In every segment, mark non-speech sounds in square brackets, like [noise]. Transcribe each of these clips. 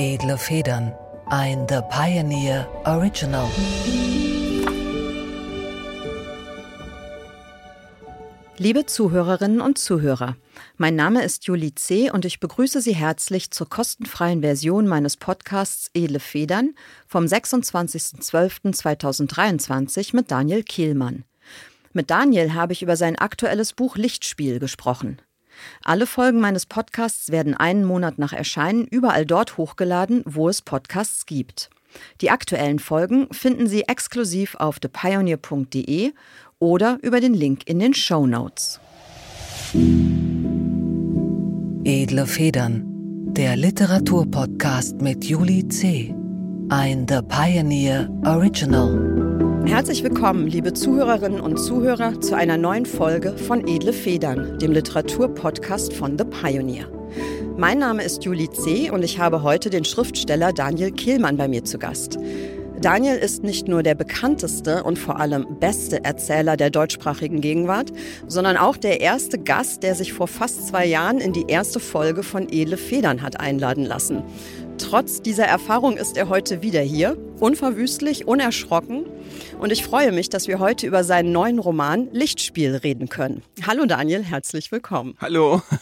Edle Federn. Ein The Pioneer Original. Liebe Zuhörerinnen und Zuhörer, mein Name ist Julie C. und ich begrüße Sie herzlich zur kostenfreien Version meines Podcasts Edle Federn vom 26.12.2023 mit Daniel Kielmann. Mit Daniel habe ich über sein aktuelles Buch Lichtspiel gesprochen. Alle Folgen meines Podcasts werden einen Monat nach Erscheinen überall dort hochgeladen, wo es Podcasts gibt. Die aktuellen Folgen finden Sie exklusiv auf thepioneer.de oder über den Link in den Show Notes. Edle Federn, der Literaturpodcast mit Julie C. Ein The Pioneer Original. Herzlich willkommen, liebe Zuhörerinnen und Zuhörer, zu einer neuen Folge von Edle Federn, dem Literaturpodcast von The Pioneer. Mein Name ist Julie C. und ich habe heute den Schriftsteller Daniel Kehlmann bei mir zu Gast. Daniel ist nicht nur der bekannteste und vor allem beste Erzähler der deutschsprachigen Gegenwart, sondern auch der erste Gast, der sich vor fast zwei Jahren in die erste Folge von Edle Federn hat einladen lassen. Trotz dieser Erfahrung ist er heute wieder hier, unverwüstlich, unerschrocken. Und ich freue mich, dass wir heute über seinen neuen Roman Lichtspiel reden können. Hallo Daniel, herzlich willkommen. Hallo. [laughs]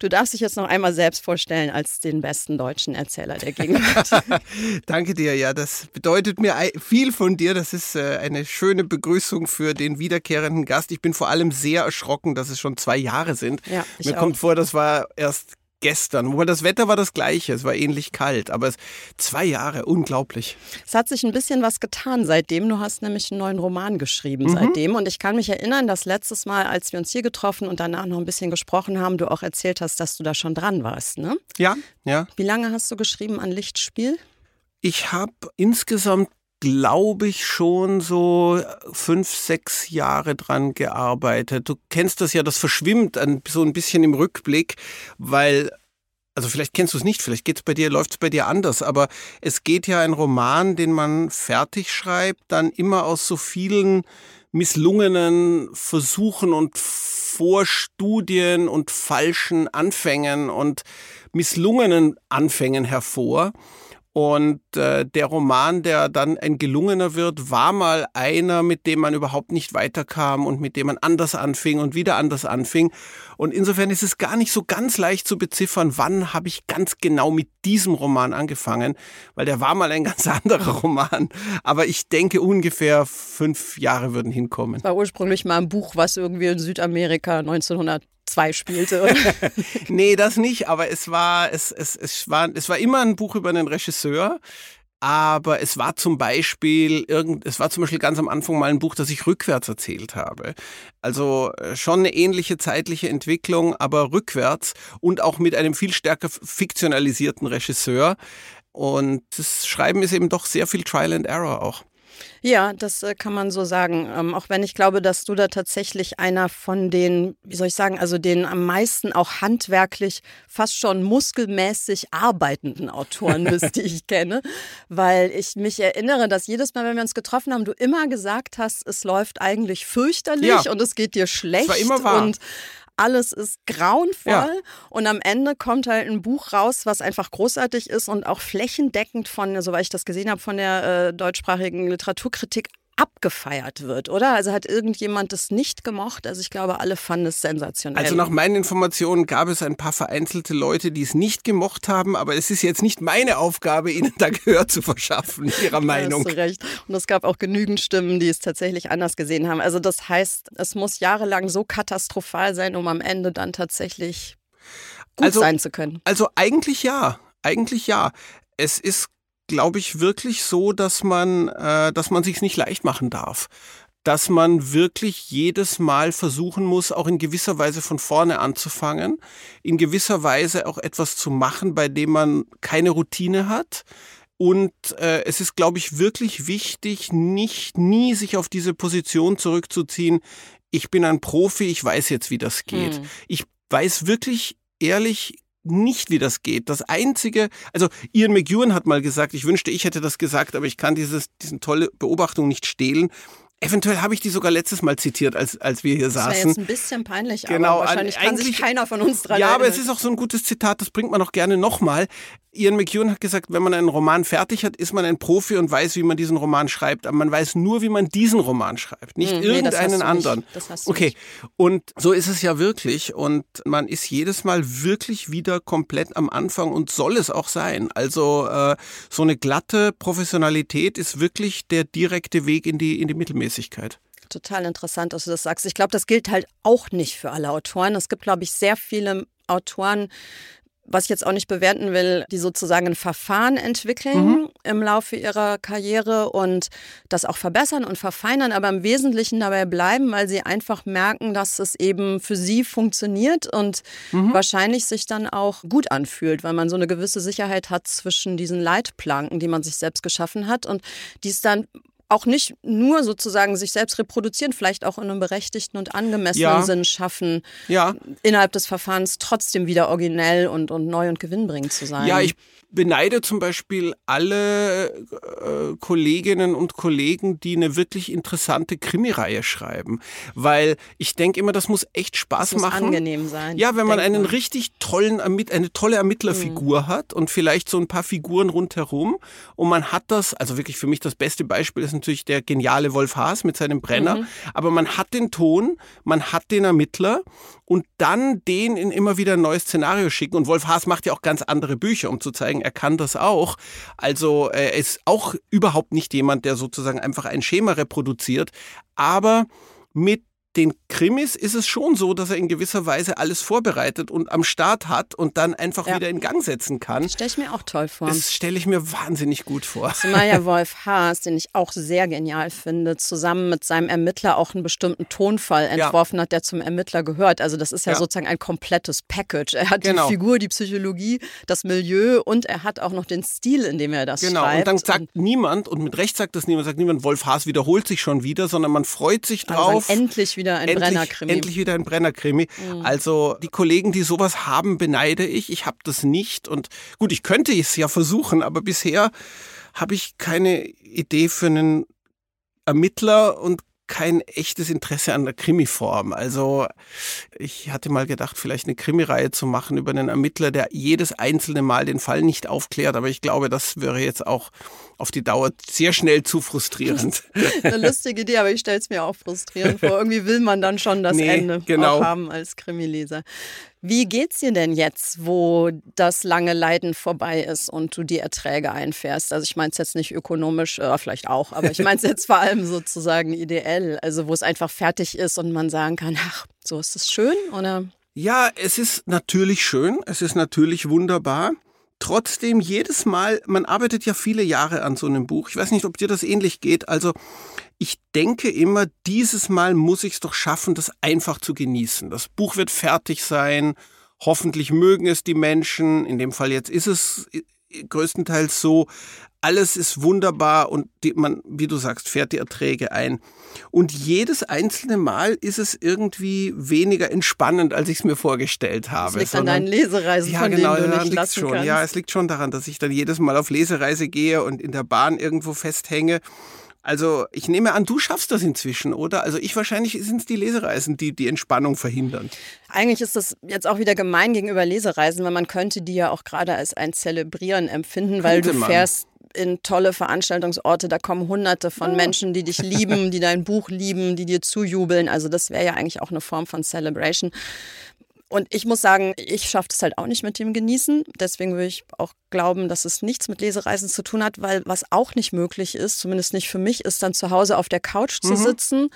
Du darfst dich jetzt noch einmal selbst vorstellen als den besten deutschen Erzähler der Gegenwart. [laughs] Danke dir, ja, das bedeutet mir viel von dir. Das ist äh, eine schöne Begrüßung für den wiederkehrenden Gast. Ich bin vor allem sehr erschrocken, dass es schon zwei Jahre sind. Ja, mir auch. kommt vor, das war erst gestern. Wobei das Wetter war das gleiche, es war ähnlich kalt, aber es, zwei Jahre, unglaublich. Es hat sich ein bisschen was getan seitdem. Du hast nämlich einen neuen Roman geschrieben mhm. seitdem. Und ich kann mich erinnern, dass letztes Mal, als wir uns hier getroffen und danach noch ein bisschen gesprochen haben, du auch erzählt hast, dass du da schon dran warst. Ne? Ja, ja. Wie lange hast du geschrieben an Lichtspiel? Ich habe insgesamt glaube ich, schon so fünf, sechs Jahre dran gearbeitet. Du kennst das ja, das verschwimmt ein, so ein bisschen im Rückblick, weil also vielleicht kennst du es nicht, vielleicht geht's bei dir, läuft es bei dir anders, aber es geht ja ein Roman, den man fertig schreibt, dann immer aus so vielen misslungenen Versuchen und Vorstudien und falschen Anfängen und misslungenen Anfängen hervor. Und äh, der Roman, der dann ein gelungener wird, war mal einer, mit dem man überhaupt nicht weiterkam und mit dem man anders anfing und wieder anders anfing. Und insofern ist es gar nicht so ganz leicht zu beziffern, wann habe ich ganz genau mit diesem Roman angefangen, weil der war mal ein [laughs] ganz anderer Roman. Aber ich denke, ungefähr fünf Jahre würden hinkommen. War ursprünglich mal ein Buch, was irgendwie in Südamerika 1900 2 spielte. [laughs] Nee, das nicht, aber es war, es, es, es, war, es war immer ein Buch über einen Regisseur. Aber es war zum Beispiel irgend, es war zum Beispiel ganz am Anfang mal ein Buch, das ich rückwärts erzählt habe. Also äh, schon eine ähnliche zeitliche Entwicklung, aber rückwärts und auch mit einem viel stärker fiktionalisierten Regisseur. Und das Schreiben ist eben doch sehr viel Trial and Error auch. Ja, das äh, kann man so sagen. Ähm, auch wenn ich glaube, dass du da tatsächlich einer von den, wie soll ich sagen, also den am meisten auch handwerklich fast schon muskelmäßig arbeitenden Autoren bist, die ich kenne. Weil ich mich erinnere, dass jedes Mal, wenn wir uns getroffen haben, du immer gesagt hast, es läuft eigentlich fürchterlich ja. und es geht dir schlecht. Das war immer wahr. Und alles ist grauenvoll ja. und am Ende kommt halt ein Buch raus, was einfach großartig ist und auch flächendeckend von, soweit ich das gesehen habe, von der äh, deutschsprachigen Literaturkritik abgefeiert wird, oder? Also hat irgendjemand das nicht gemocht? Also ich glaube, alle fanden es sensationell. Also nach meinen Informationen gab es ein paar vereinzelte Leute, die es nicht gemocht haben, aber es ist jetzt nicht meine Aufgabe, ihnen da Gehör zu verschaffen, ihrer [laughs] Meinung. Da hast du recht. Und es gab auch genügend Stimmen, die es tatsächlich anders gesehen haben. Also das heißt, es muss jahrelang so katastrophal sein, um am Ende dann tatsächlich gut also, sein zu können. Also eigentlich ja. Eigentlich ja. Es ist glaube ich, wirklich so, dass man, äh, dass man sich nicht leicht machen darf. Dass man wirklich jedes Mal versuchen muss, auch in gewisser Weise von vorne anzufangen, in gewisser Weise auch etwas zu machen, bei dem man keine Routine hat. Und äh, es ist, glaube ich, wirklich wichtig, nicht nie sich auf diese Position zurückzuziehen. Ich bin ein Profi, ich weiß jetzt, wie das geht. Hm. Ich weiß wirklich ehrlich nicht, wie das geht. Das einzige, also Ian McEwan hat mal gesagt, ich wünschte, ich hätte das gesagt, aber ich kann dieses, diesen tolle Beobachtung nicht stehlen. Eventuell habe ich die sogar letztes Mal zitiert, als, als wir hier das saßen. Das jetzt ein bisschen peinlich, genau, aber wahrscheinlich kann sich keiner von uns dran Ja, erinnern. aber es ist auch so ein gutes Zitat, das bringt man auch gerne nochmal. Ian McEwan hat gesagt, wenn man einen Roman fertig hat, ist man ein Profi und weiß, wie man diesen Roman schreibt. Aber man weiß nur, wie man diesen Roman schreibt, nicht Hm, irgendeinen nee, anderen. Das hast du Okay, nicht. und so ist es ja wirklich. Und man ist jedes Mal wirklich wieder komplett am Anfang und soll es auch sein. Also äh, so eine glatte Professionalität ist wirklich der direkte Weg in die, in die Mittelmäßigkeit. Total interessant, dass du das sagst. Ich glaube, das gilt halt auch nicht für alle Autoren. Es gibt, glaube ich, sehr viele Autoren, was ich jetzt auch nicht bewerten will, die sozusagen ein Verfahren entwickeln im Laufe ihrer Karriere und das auch verbessern und verfeinern, aber im Wesentlichen dabei bleiben, weil sie einfach merken, dass es eben für sie funktioniert und wahrscheinlich sich dann auch gut anfühlt, weil man so eine gewisse Sicherheit hat zwischen diesen Leitplanken, die man sich selbst geschaffen hat und die es dann auch nicht nur sozusagen sich selbst reproduzieren, vielleicht auch in einem berechtigten und angemessenen Ja. Sinn schaffen, Ja, innerhalb des Verfahrens trotzdem wieder originell und, und neu und gewinnbringend zu sein. Ja, ich beneide zum Beispiel alle äh, Kolleginnen und Kollegen, die eine wirklich interessante Krimireihe schreiben. Weil ich denke immer, das muss echt Spaß das muss machen. angenehm sein. Ja, wenn man einen richtig tollen, eine tolle Ermittlerfigur hat und vielleicht so ein paar Figuren rundherum und man hat das, also wirklich für mich das beste Beispiel ist natürlich der geniale Wolf Haas mit seinem Brenner, aber man hat den Ton, man hat den Ermittler und dann den in immer wieder ein neues Szenario schicken und Wolf Haas macht ja auch ganz andere Bücher, um zu zeigen, er kann das auch. Also er ist auch überhaupt nicht jemand, der sozusagen einfach ein Schema reproduziert, aber mit den Krimis ist es schon so, dass er in gewisser Weise alles vorbereitet und am Start hat und dann einfach Ja. wieder in Gang setzen kann. Stelle ich mir auch toll vor. Das stelle ich mir wahnsinnig gut vor. Ja [laughs] Wolf Haas, den ich auch sehr genial finde, zusammen mit seinem Ermittler auch einen bestimmten Tonfall Ja. entworfen hat, der zum Ermittler gehört. Also das ist ja, Ja. sozusagen ein komplettes Package. Er hat Genau. die Figur, die Psychologie, das Milieu und er hat auch noch den Stil, in dem er das Genau, schreibt. und dann sagt niemand, und mit Recht sagt das niemand, sagt niemand, Wolf Haas wiederholt sich schon wieder, sondern man freut sich also drauf. sagen, endlich wieder ein endlich, Brennerkrimi. endlich wieder ein Brennerkrimi. Also die Kollegen, die sowas haben, beneide ich. Ich habe das nicht. Und gut, ich könnte es ja versuchen, aber bisher habe ich keine Idee für einen Ermittler und kein echtes Interesse an der Krimiform. Also ich hatte mal gedacht, vielleicht eine Krimireihe zu machen über einen Ermittler, der jedes einzelne Mal den Fall nicht aufklärt. Aber ich glaube, das wäre jetzt auch auf die Dauer sehr schnell zu frustrierend. [laughs] Eine lustige Idee, aber ich stelle es mir auch frustrierend vor. Irgendwie will man dann schon das Nee, Ende genau. auch haben als Krimileser. Wie geht's dir denn jetzt, wo das lange Leiden vorbei ist und du die Erträge einfährst? Also ich meine es jetzt nicht ökonomisch, äh, vielleicht auch, aber ich meine es jetzt vor allem sozusagen ideell, also wo es einfach fertig ist und man sagen kann, ach, so ist es schön oder? Ja, es ist natürlich schön, es ist natürlich wunderbar. Trotzdem jedes Mal, man arbeitet ja viele Jahre an so einem Buch. Ich weiß nicht, ob dir das ähnlich geht. Also ich denke immer, dieses Mal muss ich es doch schaffen, das einfach zu genießen. Das Buch wird fertig sein. Hoffentlich mögen es die Menschen. In dem Fall jetzt ist es äh, größtenteils so. Alles ist wunderbar und die, man, wie du sagst, fährt die Erträge ein. Und jedes einzelne Mal ist es irgendwie weniger entspannend, als ich es mir vorgestellt habe. Das liegt an sondern- deinen Lesereisen, ja, von genau, denen du nicht lassen schon. kannst. Ja, es liegt schon daran, dass ich dann jedes Mal auf Lesereise gehe und in der Bahn irgendwo festhänge. Also ich nehme an, du schaffst das inzwischen, oder? Also ich wahrscheinlich sind es die Lesereisen, die die Entspannung verhindern. Eigentlich ist das jetzt auch wieder gemein gegenüber Lesereisen, weil man könnte die ja auch gerade als ein Zelebrieren empfinden, weil Könnte du man. fährst in tolle Veranstaltungsorte, da kommen hunderte von Menschen, die dich lieben, die dein Buch lieben, die dir zujubeln. Also das wäre ja eigentlich auch eine Form von Celebration. Und ich muss sagen, ich schaffe das halt auch nicht mit dem Genießen. Deswegen würde ich auch glauben, dass es nichts mit Lesereisen zu tun hat, weil was auch nicht möglich ist, zumindest nicht für mich, ist dann zu Hause auf der Couch zu sitzen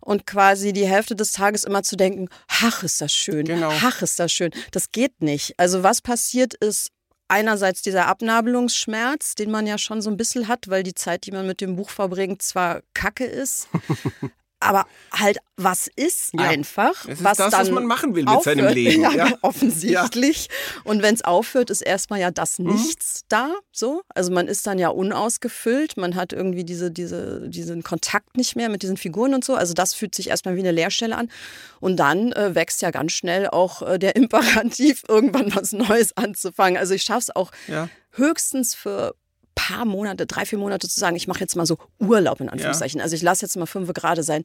und quasi die Hälfte des Tages immer zu denken, ach, ist das schön, Genau. ach, ist das schön. Das geht nicht. Also was passiert ist, einerseits dieser Abnabelungsschmerz, den man ja schon so ein bisschen hat, weil die Zeit, die man mit dem Buch verbringt, zwar kacke ist, [laughs] aber halt was ist Ja, einfach, es ist was das, dann was man machen will mit aufhört. seinem Leben, [laughs] Ja, ja. [laughs] offensichtlich. Und wenn es aufhört, ist erstmal ja das Mhm. Nichts da. So, also man ist dann ja unausgefüllt, man hat irgendwie diese, diese, diesen Kontakt nicht mehr mit diesen Figuren und so. Also das fühlt sich erstmal wie eine Leerstelle an. Und dann äh, wächst ja ganz schnell auch äh, der Imperativ, [laughs] irgendwann was Neues anzufangen. Also ich schaffe es auch Ja. höchstens für paar Monate, drei, vier Monate zu sagen, ich mache jetzt mal so Urlaub in Anführungszeichen. Also ich lasse jetzt mal fünf gerade sein.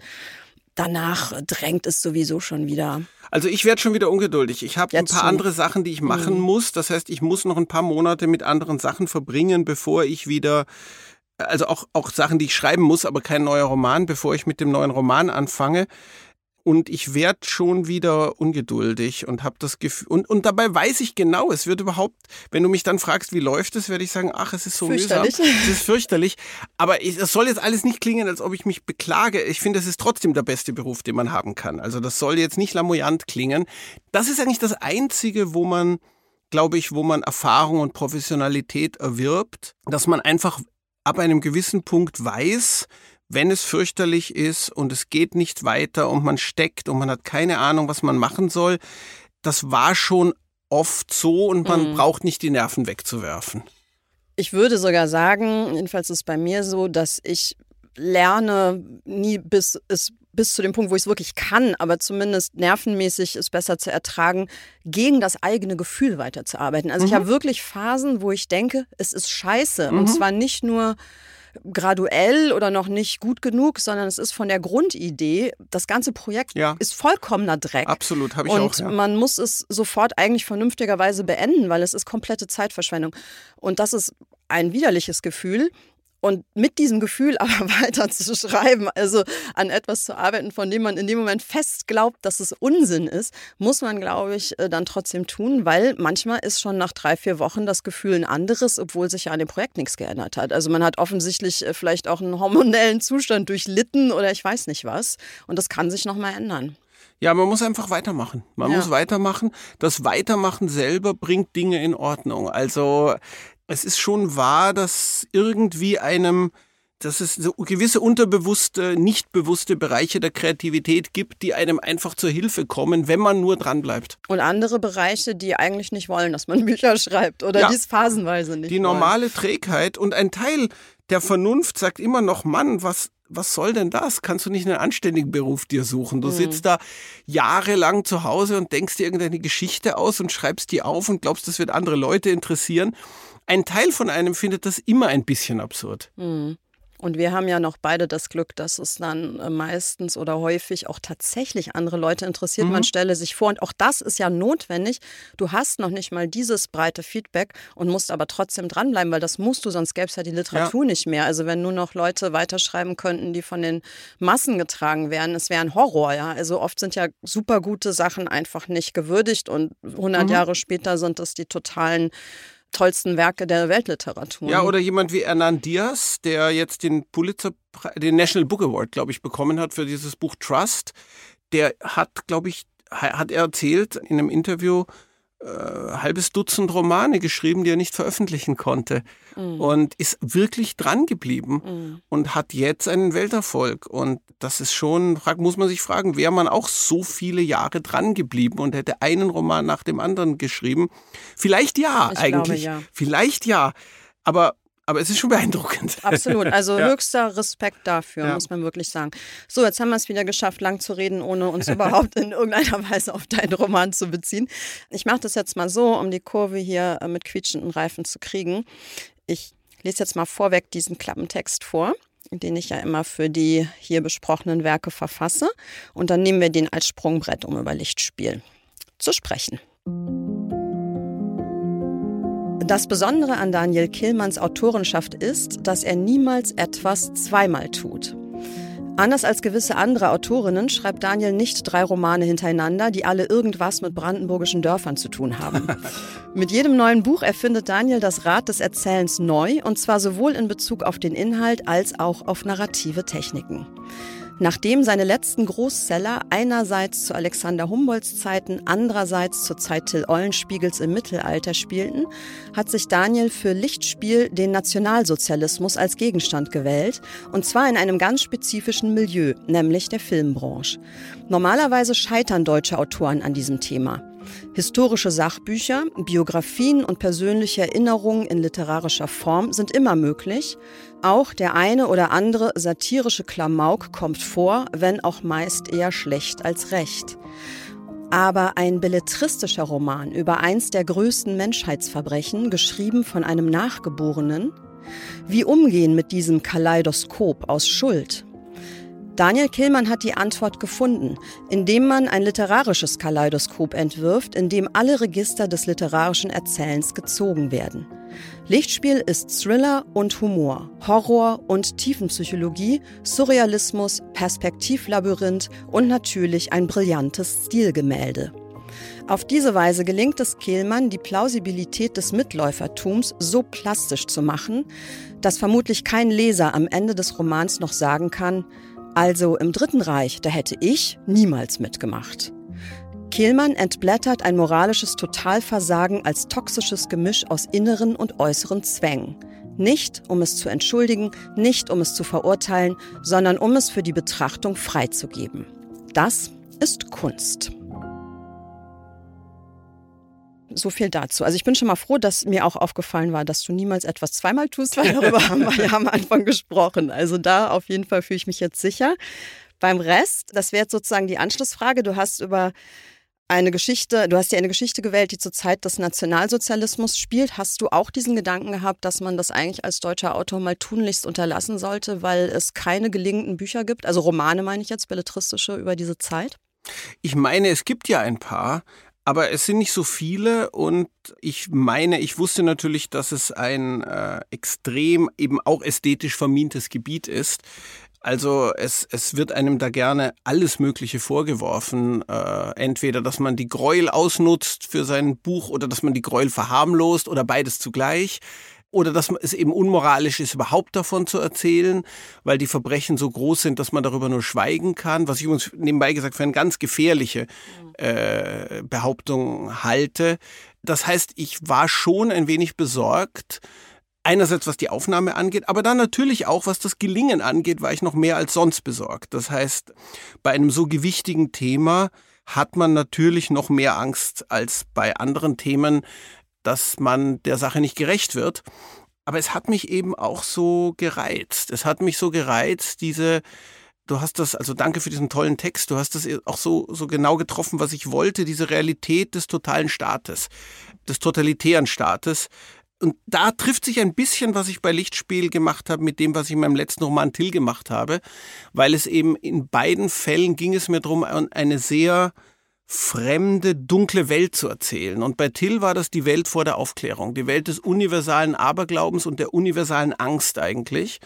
danach drängt es sowieso schon wieder. Also ich werde schon wieder ungeduldig. Ich habe ein paar schon. andere Sachen, die ich machen mhm. muss. Das heißt, ich muss noch ein paar Monate mit anderen Sachen verbringen, bevor ich wieder also auch, auch Sachen, die ich schreiben muss, aber kein neuer Roman, bevor ich mit dem neuen Roman anfange. Und ich werde schon wieder ungeduldig und habe das Gefühl, und, und dabei weiß ich genau, es wird überhaupt, wenn du mich dann fragst, wie läuft es, werde ich sagen, ach, es ist so mühsam, es ist fürchterlich. Aber es soll jetzt alles nicht klingen, als ob ich mich beklage. Ich finde, es ist trotzdem der beste Beruf, den man haben kann. Also das soll jetzt nicht lamoyant klingen. Das ist eigentlich das Einzige, wo man, glaube ich, wo man Erfahrung und Professionalität erwirbt, dass man einfach ab einem gewissen Punkt weiß, wenn es fürchterlich ist und es geht nicht weiter und man steckt und man hat keine Ahnung, was man machen soll, das war schon oft so und man mhm. braucht nicht die Nerven wegzuwerfen. Ich würde sogar sagen, jedenfalls ist es bei mir so, dass ich lerne nie bis es bis zu dem Punkt, wo ich es wirklich kann, aber zumindest nervenmäßig es besser zu ertragen, gegen das eigene Gefühl weiterzuarbeiten. Also mhm. ich habe wirklich Phasen, wo ich denke, es ist scheiße. Mhm. Und zwar nicht nur graduell oder noch nicht gut genug, sondern es ist von der Grundidee, das ganze Projekt ja. ist vollkommener Dreck. Absolut, habe ich und auch. Und ja. man muss es sofort eigentlich vernünftigerweise beenden, weil es ist komplette Zeitverschwendung. Und das ist ein widerliches Gefühl. Und mit diesem Gefühl [laughs] aber weiter zu schreiben, also an etwas zu arbeiten, von dem man in dem Moment fest glaubt, dass es Unsinn ist, muss man, glaube ich, äh, dann trotzdem tun, weil manchmal ist schon nach drei, vier Wochen das Gefühl ein anderes, obwohl sich ja an dem Projekt nichts geändert hat. Also man hat offensichtlich äh, vielleicht auch einen hormonellen Zustand durchlitten oder ich weiß nicht was. Und das kann sich nochmal ändern. Ja, man muss einfach weitermachen. Man ja. muss weitermachen. Das Weitermachen selber bringt Dinge in Ordnung. Also es ist schon wahr, dass irgendwie einem, dass es so gewisse unterbewusste, nicht bewusste Bereiche der Kreativität gibt, die einem einfach zur Hilfe kommen, wenn man nur dranbleibt. Und andere Bereiche, die eigentlich nicht wollen, dass man [laughs] Bücher schreibt oder ja, die es phasenweise nicht Die normale wollen. Trägheit und ein Teil der Vernunft sagt immer noch, Mann, was, was soll denn das? Kannst du nicht einen anständigen Beruf dir suchen? Du mhm. sitzt da jahrelang zu Hause und denkst dir irgendeine Geschichte aus und schreibst die auf und glaubst, das wird andere Leute interessieren ein Teil von einem findet das immer ein bisschen absurd. Mhm. Und wir haben ja noch beide das Glück, dass es dann äh, meistens oder häufig auch tatsächlich andere Leute interessiert. Mhm. Man stelle sich vor, und auch das ist ja notwendig. Du hast noch nicht mal dieses breite Feedback und musst aber trotzdem dranbleiben, weil das musst du, sonst gäbe es ja die Literatur ja. nicht mehr. Also wenn nur noch Leute weiterschreiben könnten, die von den Massen getragen werden, es wäre ein Horror, ja. Also oft sind ja super gute Sachen einfach nicht gewürdigt und 100 mhm. Jahre später sind das die totalen tollsten Werke der Weltliteratur. Ja, oder jemand wie Hernan Diaz, der jetzt den Pulitzer, den National Book Award, glaube ich, bekommen hat für dieses Buch Trust. Der hat, glaube ich, hat er erzählt in einem Interview, äh, halbes Dutzend Romane geschrieben, die er nicht veröffentlichen konnte. Mhm. Und ist wirklich dran geblieben mhm. und hat jetzt einen Welterfolg. Und das ist schon, muss man sich fragen, wäre man auch so viele Jahre dran geblieben und hätte einen Roman nach dem anderen geschrieben? Vielleicht ja, ich eigentlich. Glaube, ja. Vielleicht ja. Aber aber es ist schon beeindruckend. [laughs] Absolut. Also ja. höchster Respekt dafür, ja. muss man wirklich sagen. So, jetzt haben wir es wieder geschafft, lang zu reden, ohne uns überhaupt in irgendeiner Weise auf deinen Roman zu beziehen. Ich mache das jetzt mal so, um die Kurve hier äh, mit quietschenden Reifen zu kriegen. Ich lese jetzt mal vorweg diesen Klappentext vor den ich ja immer für die hier besprochenen Werke verfasse. Und dann nehmen wir den als Sprungbrett, um über Lichtspiel zu sprechen. Das Besondere an Daniel Killmanns Autorenschaft ist, dass er niemals etwas zweimal tut. Anders als gewisse andere Autorinnen schreibt Daniel nicht drei Romane hintereinander, die alle irgendwas mit brandenburgischen Dörfern zu tun haben. [laughs] mit jedem neuen Buch erfindet Daniel das Rad des Erzählens neu, und zwar sowohl in Bezug auf den Inhalt als auch auf narrative Techniken. Nachdem seine letzten Großseller einerseits zu Alexander Humboldts Zeiten, andererseits zur Zeit Till Eulenspiegels im Mittelalter spielten, hat sich Daniel für Lichtspiel den Nationalsozialismus als Gegenstand gewählt, und zwar in einem ganz spezifischen Milieu, nämlich der Filmbranche. Normalerweise scheitern deutsche Autoren an diesem Thema. Historische Sachbücher, Biografien und persönliche Erinnerungen in literarischer Form sind immer möglich. Auch der eine oder andere satirische Klamauk kommt vor, wenn auch meist eher schlecht als recht. Aber ein belletristischer Roman über eins der größten Menschheitsverbrechen, geschrieben von einem Nachgeborenen, wie umgehen mit diesem Kaleidoskop aus Schuld, Daniel Killmann hat die Antwort gefunden, indem man ein literarisches Kaleidoskop entwirft, in dem alle Register des literarischen Erzählens gezogen werden. Lichtspiel ist Thriller und Humor, Horror und Tiefenpsychologie, Surrealismus, Perspektivlabyrinth und natürlich ein brillantes Stilgemälde. Auf diese Weise gelingt es Kehlmann, die Plausibilität des Mitläufertums so plastisch zu machen, dass vermutlich kein Leser am Ende des Romans noch sagen kann, also im Dritten Reich, da hätte ich niemals mitgemacht. Kehlmann entblättert ein moralisches Totalversagen als toxisches Gemisch aus inneren und äußeren Zwängen. Nicht, um es zu entschuldigen, nicht, um es zu verurteilen, sondern um es für die Betrachtung freizugeben. Das ist Kunst. So viel dazu. Also ich bin schon mal froh, dass mir auch aufgefallen war, dass du niemals etwas zweimal tust, weil darüber [laughs] haben wir ja am Anfang gesprochen. Also da auf jeden Fall fühle ich mich jetzt sicher. Beim Rest, das wäre jetzt sozusagen die Anschlussfrage. Du hast über eine Geschichte, du hast ja eine Geschichte gewählt, die zur Zeit des Nationalsozialismus spielt. Hast du auch diesen Gedanken gehabt, dass man das eigentlich als deutscher Autor mal tunlichst unterlassen sollte, weil es keine gelingenden Bücher gibt? Also Romane meine ich jetzt, belletristische über diese Zeit? Ich meine, es gibt ja ein paar, aber es sind nicht so viele und ich meine, ich wusste natürlich, dass es ein äh, extrem eben auch ästhetisch vermintes Gebiet ist. Also es, es wird einem da gerne alles Mögliche vorgeworfen. Äh, entweder, dass man die Gräuel ausnutzt für sein Buch oder dass man die Gräuel verharmlost oder beides zugleich oder dass es eben unmoralisch ist, überhaupt davon zu erzählen, weil die Verbrechen so groß sind, dass man darüber nur schweigen kann, was ich übrigens nebenbei gesagt für eine ganz gefährliche äh, Behauptung halte. Das heißt, ich war schon ein wenig besorgt, Einerseits was die Aufnahme angeht, aber dann natürlich auch was das Gelingen angeht, war ich noch mehr als sonst besorgt. Das heißt, bei einem so gewichtigen Thema hat man natürlich noch mehr Angst als bei anderen Themen, dass man der Sache nicht gerecht wird. Aber es hat mich eben auch so gereizt. Es hat mich so gereizt, diese, du hast das, also danke für diesen tollen Text, du hast das auch so, so genau getroffen, was ich wollte, diese Realität des totalen Staates, des totalitären Staates. Und da trifft sich ein bisschen, was ich bei Lichtspiel gemacht habe, mit dem, was ich in meinem letzten Roman Till gemacht habe, weil es eben in beiden Fällen ging es mir darum, eine sehr fremde, dunkle Welt zu erzählen. Und bei Till war das die Welt vor der Aufklärung, die Welt des universalen Aberglaubens und der universalen Angst eigentlich.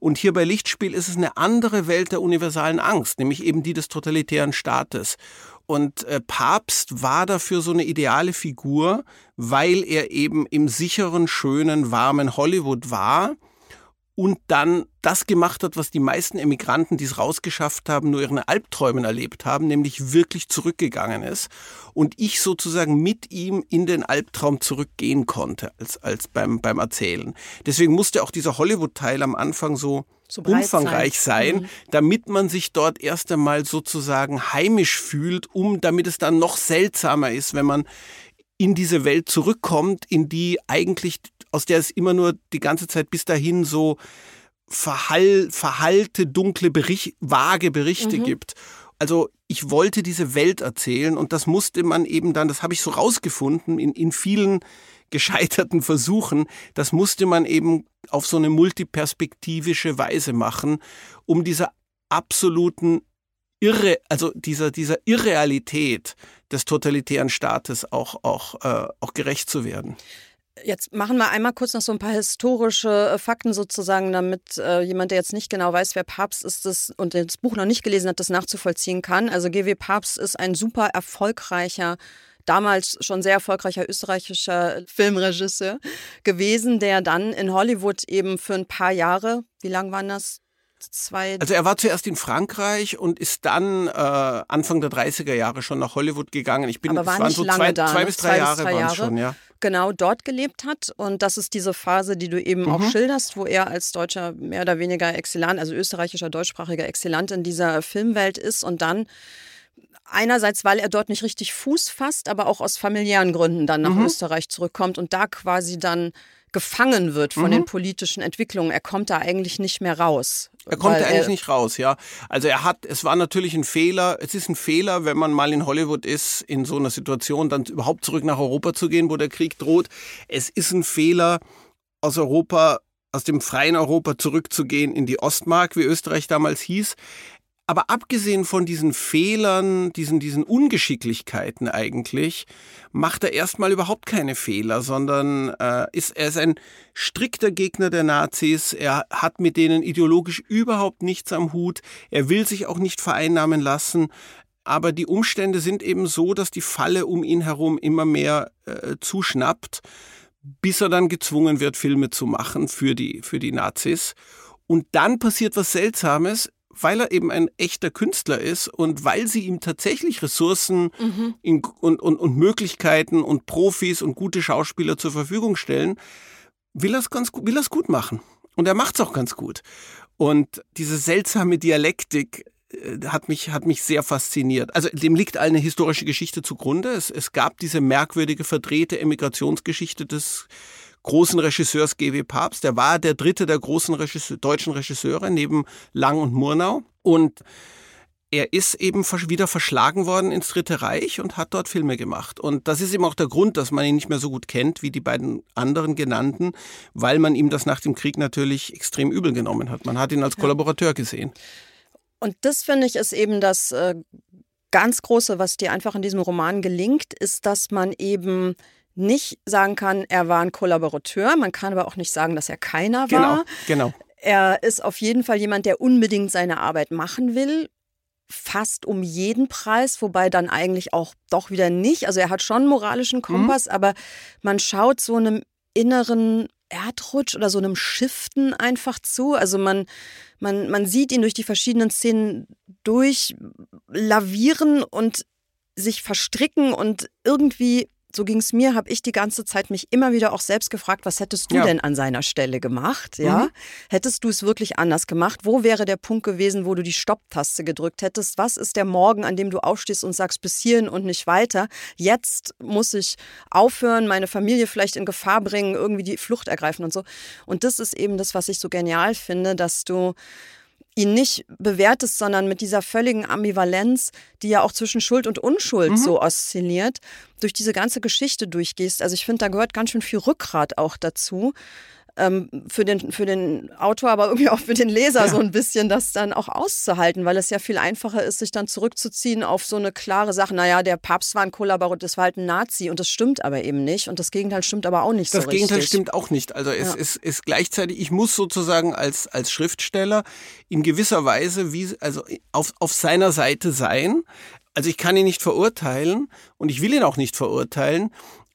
Und hier bei Lichtspiel ist es eine andere Welt der universalen Angst, nämlich eben die des totalitären Staates. Und äh, Papst war dafür so eine ideale Figur, weil er eben im sicheren, schönen, warmen Hollywood war und dann das gemacht hat, was die meisten Emigranten, die es rausgeschafft haben, nur ihren Albträumen erlebt haben, nämlich wirklich zurückgegangen ist und ich sozusagen mit ihm in den Albtraum zurückgehen konnte als, als beim, beim Erzählen. Deswegen musste auch dieser Hollywood-Teil am Anfang so, so umfangreich sein, sein mhm. damit man sich dort erst einmal sozusagen heimisch fühlt, um damit es dann noch seltsamer ist, wenn man in diese Welt zurückkommt, in die eigentlich aus der es immer nur die ganze Zeit bis dahin so verhall, verhallte, dunkle, Bericht, vage Berichte mhm. gibt. Also ich wollte diese Welt erzählen und das musste man eben dann, das habe ich so rausgefunden in, in vielen [laughs] gescheiterten Versuchen, das musste man eben auf so eine multiperspektivische Weise machen, um dieser absoluten Irre, also dieser, dieser Irrealität des totalitären Staates auch, auch, äh, auch gerecht zu werden. Jetzt machen wir einmal kurz noch so ein paar historische äh, Fakten sozusagen, damit äh, jemand, der jetzt nicht genau weiß, wer Papst ist das und das Buch noch nicht gelesen hat, das nachzuvollziehen kann. Also GW Papst ist ein super erfolgreicher damals schon sehr erfolgreicher österreichischer Filmregisseur gewesen, der dann in Hollywood eben für ein paar Jahre, wie lang waren das? Zwei also er war zuerst in Frankreich und ist dann äh, Anfang der 30er Jahre schon nach Hollywood gegangen. Ich bin, Aber war es waren so zwei, da, zwei, ne? bis drei, zwei Jahre, bis drei Jahre schon, ja genau dort gelebt hat. Und das ist diese Phase, die du eben mhm. auch schilderst, wo er als deutscher, mehr oder weniger Exzellent, also österreichischer, deutschsprachiger Exzellent in dieser Filmwelt ist und dann einerseits, weil er dort nicht richtig Fuß fasst, aber auch aus familiären Gründen dann nach mhm. Österreich zurückkommt und da quasi dann gefangen wird von mhm. den politischen Entwicklungen. Er kommt da eigentlich nicht mehr raus. Er kommt da eigentlich nicht raus, ja. Also er hat, es war natürlich ein Fehler. Es ist ein Fehler, wenn man mal in Hollywood ist, in so einer Situation, dann überhaupt zurück nach Europa zu gehen, wo der Krieg droht. Es ist ein Fehler, aus Europa, aus dem freien Europa zurückzugehen in die Ostmark, wie Österreich damals hieß. Aber abgesehen von diesen Fehlern, diesen, diesen Ungeschicklichkeiten eigentlich, macht er erstmal überhaupt keine Fehler, sondern äh, ist, er ist ein strikter Gegner der Nazis. Er hat mit denen ideologisch überhaupt nichts am Hut. Er will sich auch nicht vereinnahmen lassen. Aber die Umstände sind eben so, dass die Falle um ihn herum immer mehr äh, zuschnappt, bis er dann gezwungen wird, Filme zu machen für die, für die Nazis. Und dann passiert was Seltsames weil er eben ein echter Künstler ist und weil sie ihm tatsächlich Ressourcen mhm. in, und, und, und Möglichkeiten und Profis und gute Schauspieler zur Verfügung stellen, will er es ganz will er's gut machen. Und er macht es auch ganz gut. Und diese seltsame Dialektik äh, hat mich, hat mich sehr fasziniert. Also dem liegt eine historische Geschichte zugrunde. Es, es gab diese merkwürdige verdrehte Emigrationsgeschichte des großen Regisseurs G.W. Papst. Der war der dritte der großen Regisseur, deutschen Regisseure neben Lang und Murnau. Und er ist eben wieder verschlagen worden ins Dritte Reich und hat dort Filme gemacht. Und das ist eben auch der Grund, dass man ihn nicht mehr so gut kennt wie die beiden anderen genannten, weil man ihm das nach dem Krieg natürlich extrem übel genommen hat. Man hat ihn als Kollaborateur gesehen. Und das finde ich ist eben das äh, ganz Große, was dir einfach in diesem Roman gelingt, ist, dass man eben nicht sagen kann, er war ein Kollaborateur. Man kann aber auch nicht sagen, dass er keiner war. Genau, genau. Er ist auf jeden Fall jemand, der unbedingt seine Arbeit machen will. Fast um jeden Preis, wobei dann eigentlich auch doch wieder nicht. Also er hat schon einen moralischen mhm. Kompass, mhm. aber man schaut so einem inneren Erdrutsch oder so einem Shiften einfach zu. Also man, man, man sieht ihn durch die verschiedenen Szenen durchlavieren und sich verstricken und irgendwie so ging es mir, habe ich die ganze Zeit mich immer wieder auch selbst gefragt, was hättest du ja. denn an seiner Stelle gemacht? Ja? Mhm. Hättest du es wirklich anders gemacht? Wo wäre der Punkt gewesen, wo du die Stopptaste gedrückt hättest? Was ist der Morgen, an dem du aufstehst und sagst, bis hierhin und nicht weiter? Jetzt muss ich aufhören, meine Familie vielleicht in Gefahr bringen, irgendwie die Flucht ergreifen und so. Und das ist eben das, was ich so genial finde, dass du ihn nicht bewertest, sondern mit dieser völligen Ambivalenz, die ja auch zwischen Schuld und Unschuld mhm. so oszilliert, durch diese ganze Geschichte durchgehst. Also ich finde, da gehört ganz schön viel Rückgrat auch dazu ähm, für, den, für den Autor, aber irgendwie auch für den Leser ja. so ein bisschen, das dann auch auszuhalten, weil es ja viel einfacher ist, sich dann zurückzuziehen auf so eine klare Sache, naja, der Papst war ein Kollaborateur, das war halt ein Nazi und das stimmt aber eben nicht und das Gegenteil stimmt aber auch nicht das so richtig. Das Gegenteil stimmt auch nicht. Also es ja. ist, ist gleichzeitig, ich muss sozusagen als, als Schriftsteller in gewisser Weise wie, also auf, auf seiner Seite sein. Also ich kann ihn nicht verurteilen und ich will ihn auch nicht verurteilen,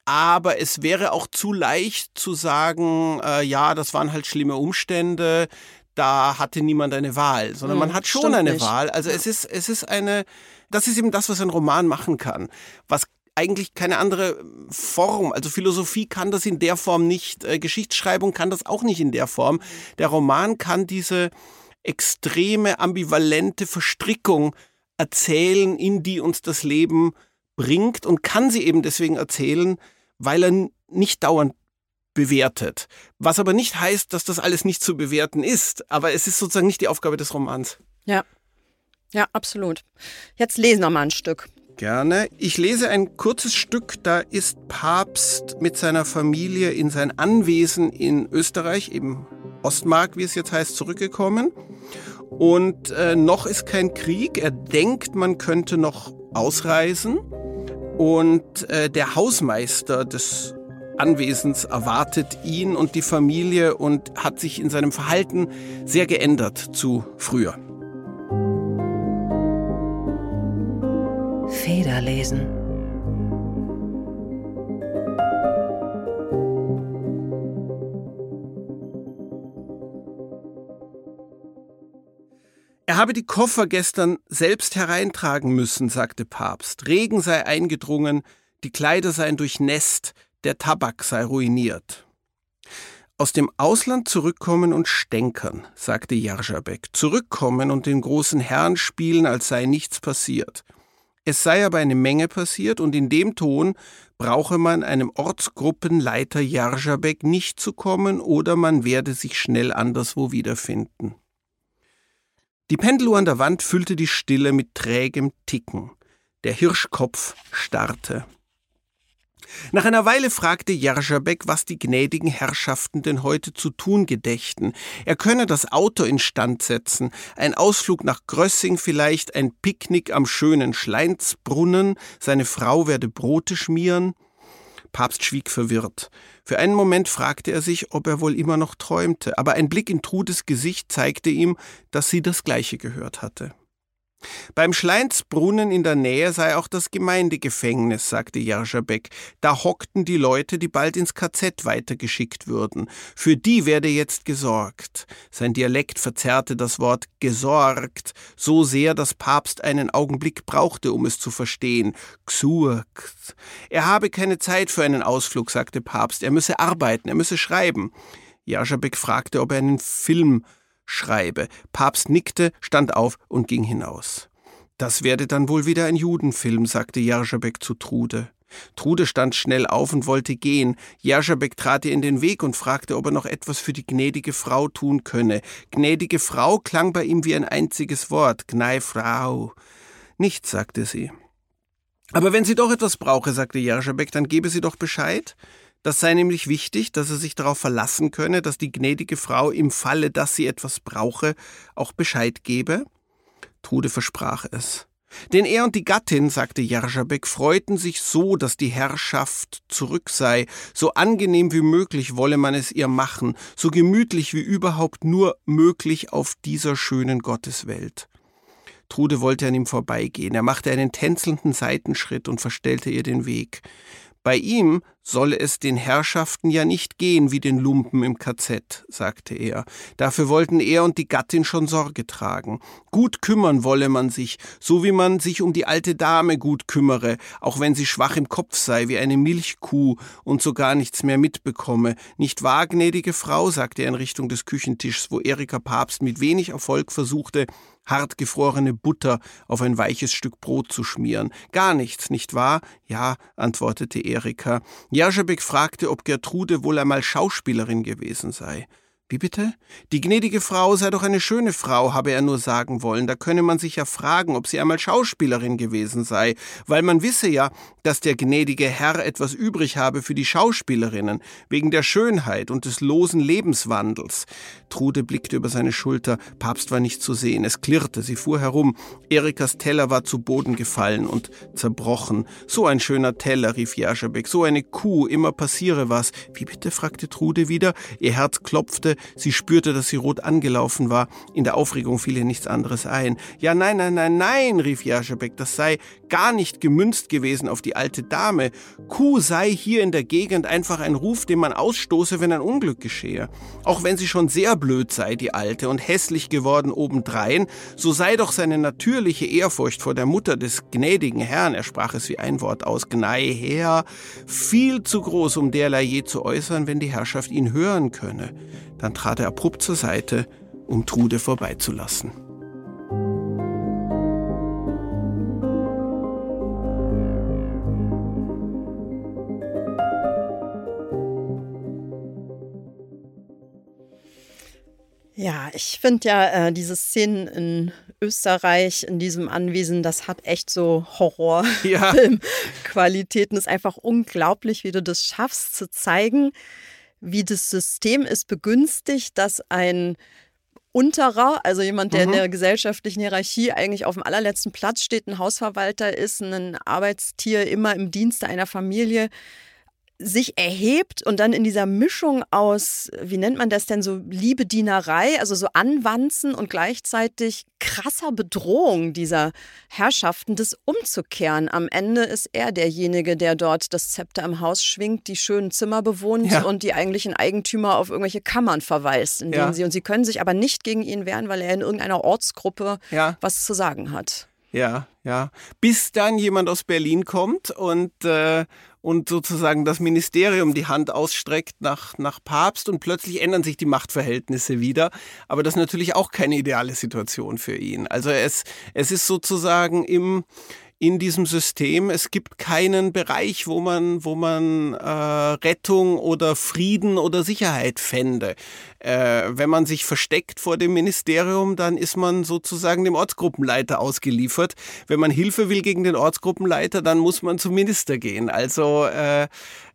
aber es wäre auch zu leicht zu sagen, äh, ja, das waren halt schlimme Umstände, da hatte niemand eine Wahl, sondern hm, man hat schon eine nicht. Wahl. Also es ist, es ist eine, das ist eben das, was ein Roman machen kann. Was eigentlich keine andere Form, also Philosophie kann das in der Form nicht, äh, Geschichtsschreibung kann das auch nicht in der Form. Der Roman kann diese extreme, ambivalente Verstrickung erzählen, in die uns das Leben bringt und kann sie eben deswegen erzählen, weil er nicht dauernd bewertet. Was aber nicht heißt, dass das alles nicht zu bewerten ist. Aber es ist sozusagen nicht die Aufgabe des Romans. Ja. Ja, absolut. Jetzt lesen wir mal ein Stück. Gerne. Ich lese ein kurzes Stück, da ist Papst mit seiner Familie in sein Anwesen in Österreich, eben Ostmark, wie es jetzt heißt, zurückgekommen. Und äh, noch ist kein Krieg. Er denkt, man könnte noch ausreisen. Und äh, der Hausmeister des Anwesens erwartet ihn und die Familie und hat sich in seinem Verhalten sehr geändert zu früher. Federlesen. Habe die Koffer gestern selbst hereintragen müssen, sagte Papst. Regen sei eingedrungen, die Kleider seien durchnässt, der Tabak sei ruiniert. Aus dem Ausland zurückkommen und stänkern, sagte Jarzabek. Zurückkommen und den großen Herrn spielen, als sei nichts passiert. Es sei aber eine Menge passiert und in dem Ton brauche man einem Ortsgruppenleiter Jarzabek nicht zu kommen oder man werde sich schnell anderswo wiederfinden. Die Pendeluhr an der Wand füllte die Stille mit trägem Ticken. Der Hirschkopf starrte. Nach einer Weile fragte Jerzabek, was die gnädigen Herrschaften denn heute zu tun gedächten. Er könne das Auto instand setzen, ein Ausflug nach Grössing vielleicht, ein Picknick am schönen Schleinsbrunnen, seine Frau werde Brote schmieren. Papst schwieg verwirrt. Für einen Moment fragte er sich, ob er wohl immer noch träumte, aber ein Blick in Trudes Gesicht zeigte ihm, dass sie das Gleiche gehört hatte. Beim Schleinsbrunnen in der Nähe sei auch das Gemeindegefängnis, sagte Jerzabek. Da hockten die Leute, die bald ins KZ weitergeschickt würden. Für die werde jetzt gesorgt. Sein Dialekt verzerrte das Wort gesorgt so sehr, dass Papst einen Augenblick brauchte, um es zu verstehen. Gsurkt. Er habe keine Zeit für einen Ausflug, sagte Papst. Er müsse arbeiten, er müsse schreiben. Jerzabek fragte, ob er einen Film schreibe. Papst nickte, stand auf und ging hinaus. Das werde dann wohl wieder ein Judenfilm, sagte Jerzabek zu Trude. Trude stand schnell auf und wollte gehen. Jerzabek trat ihr in den Weg und fragte, ob er noch etwas für die gnädige Frau tun könne. Gnädige Frau klang bei ihm wie ein einziges Wort. Gnei Frau. Nichts, sagte sie. Aber wenn sie doch etwas brauche, sagte Jerzabek, dann gebe sie doch Bescheid. Das sei nämlich wichtig, dass er sich darauf verlassen könne, dass die gnädige Frau im Falle, dass sie etwas brauche, auch Bescheid gebe. Trude versprach es. Denn er und die Gattin, sagte Jerzabek, freuten sich so, dass die Herrschaft zurück sei, so angenehm wie möglich wolle man es ihr machen, so gemütlich wie überhaupt nur möglich auf dieser schönen Gotteswelt. Trude wollte an ihm vorbeigehen, er machte einen tänzelnden Seitenschritt und verstellte ihr den Weg. Bei ihm solle es den Herrschaften ja nicht gehen wie den Lumpen im KZ, sagte er. Dafür wollten er und die Gattin schon Sorge tragen. Gut kümmern wolle man sich, so wie man sich um die alte Dame gut kümmere, auch wenn sie schwach im Kopf sei wie eine Milchkuh und so gar nichts mehr mitbekomme. Nicht wahr, gnädige Frau, sagte er in Richtung des Küchentischs, wo Erika Papst mit wenig Erfolg versuchte, hartgefrorene Butter auf ein weiches Stück Brot zu schmieren. Gar nichts, nicht wahr? Ja, antwortete Erika. Jerzabek fragte, ob Gertrude wohl einmal Schauspielerin gewesen sei. Wie bitte? Die gnädige Frau sei doch eine schöne Frau, habe er nur sagen wollen. Da könne man sich ja fragen, ob sie einmal Schauspielerin gewesen sei, weil man wisse ja, dass der gnädige Herr etwas übrig habe für die Schauspielerinnen, wegen der Schönheit und des losen Lebenswandels. Trude blickte über seine Schulter, Papst war nicht zu sehen, es klirrte, sie fuhr herum. Erikas Teller war zu Boden gefallen und zerbrochen. So ein schöner Teller, rief Jaschabek, so eine Kuh, immer passiere was. Wie bitte? fragte Trude wieder. Ihr Herz klopfte, Sie spürte, dass sie rot angelaufen war. In der Aufregung fiel ihr nichts anderes ein. Ja, nein, nein, nein, nein, rief Jaschebek, das sei gar nicht gemünzt gewesen auf die alte Dame. Kuh sei hier in der Gegend einfach ein Ruf, den man ausstoße, wenn ein Unglück geschehe. Auch wenn sie schon sehr blöd sei, die Alte, und hässlich geworden obendrein, so sei doch seine natürliche Ehrfurcht vor der Mutter des gnädigen Herrn, er sprach es wie ein Wort aus, Gnei her, viel zu groß, um derlei je zu äußern, wenn die Herrschaft ihn hören könne. Dann trat er abrupt zur Seite, um Trude vorbeizulassen. Ja, ich finde ja äh, diese Szenen in Österreich, in diesem Anwesen, das hat echt so Horrorfilmqualitäten. Ja. ist einfach unglaublich, wie du das schaffst zu zeigen, wie das System es begünstigt, dass ein Unterer, also jemand, der mhm. in der gesellschaftlichen Hierarchie eigentlich auf dem allerletzten Platz steht, ein Hausverwalter ist, ein Arbeitstier immer im Dienste einer Familie, sich erhebt und dann in dieser Mischung aus, wie nennt man das denn, so Liebedienerei, also so Anwanzen und gleichzeitig krasser Bedrohung dieser Herrschaften, das umzukehren. Am Ende ist er derjenige, der dort das Zepter im Haus schwingt, die schönen Zimmer bewohnt ja. und die eigentlichen Eigentümer auf irgendwelche Kammern verweist, in denen ja. sie, und sie können sich aber nicht gegen ihn wehren, weil er in irgendeiner Ortsgruppe ja. was zu sagen hat. Ja, ja. Bis dann jemand aus Berlin kommt und, äh, und sozusagen das Ministerium die Hand ausstreckt nach, nach Papst und plötzlich ändern sich die Machtverhältnisse wieder. Aber das ist natürlich auch keine ideale Situation für ihn. Also es, es ist sozusagen im, in diesem System. Es gibt keinen Bereich, wo man, wo man äh, Rettung oder Frieden oder Sicherheit fände. Äh, wenn man sich versteckt vor dem Ministerium, dann ist man sozusagen dem Ortsgruppenleiter ausgeliefert. Wenn man Hilfe will gegen den Ortsgruppenleiter, dann muss man zum Minister gehen. Also äh,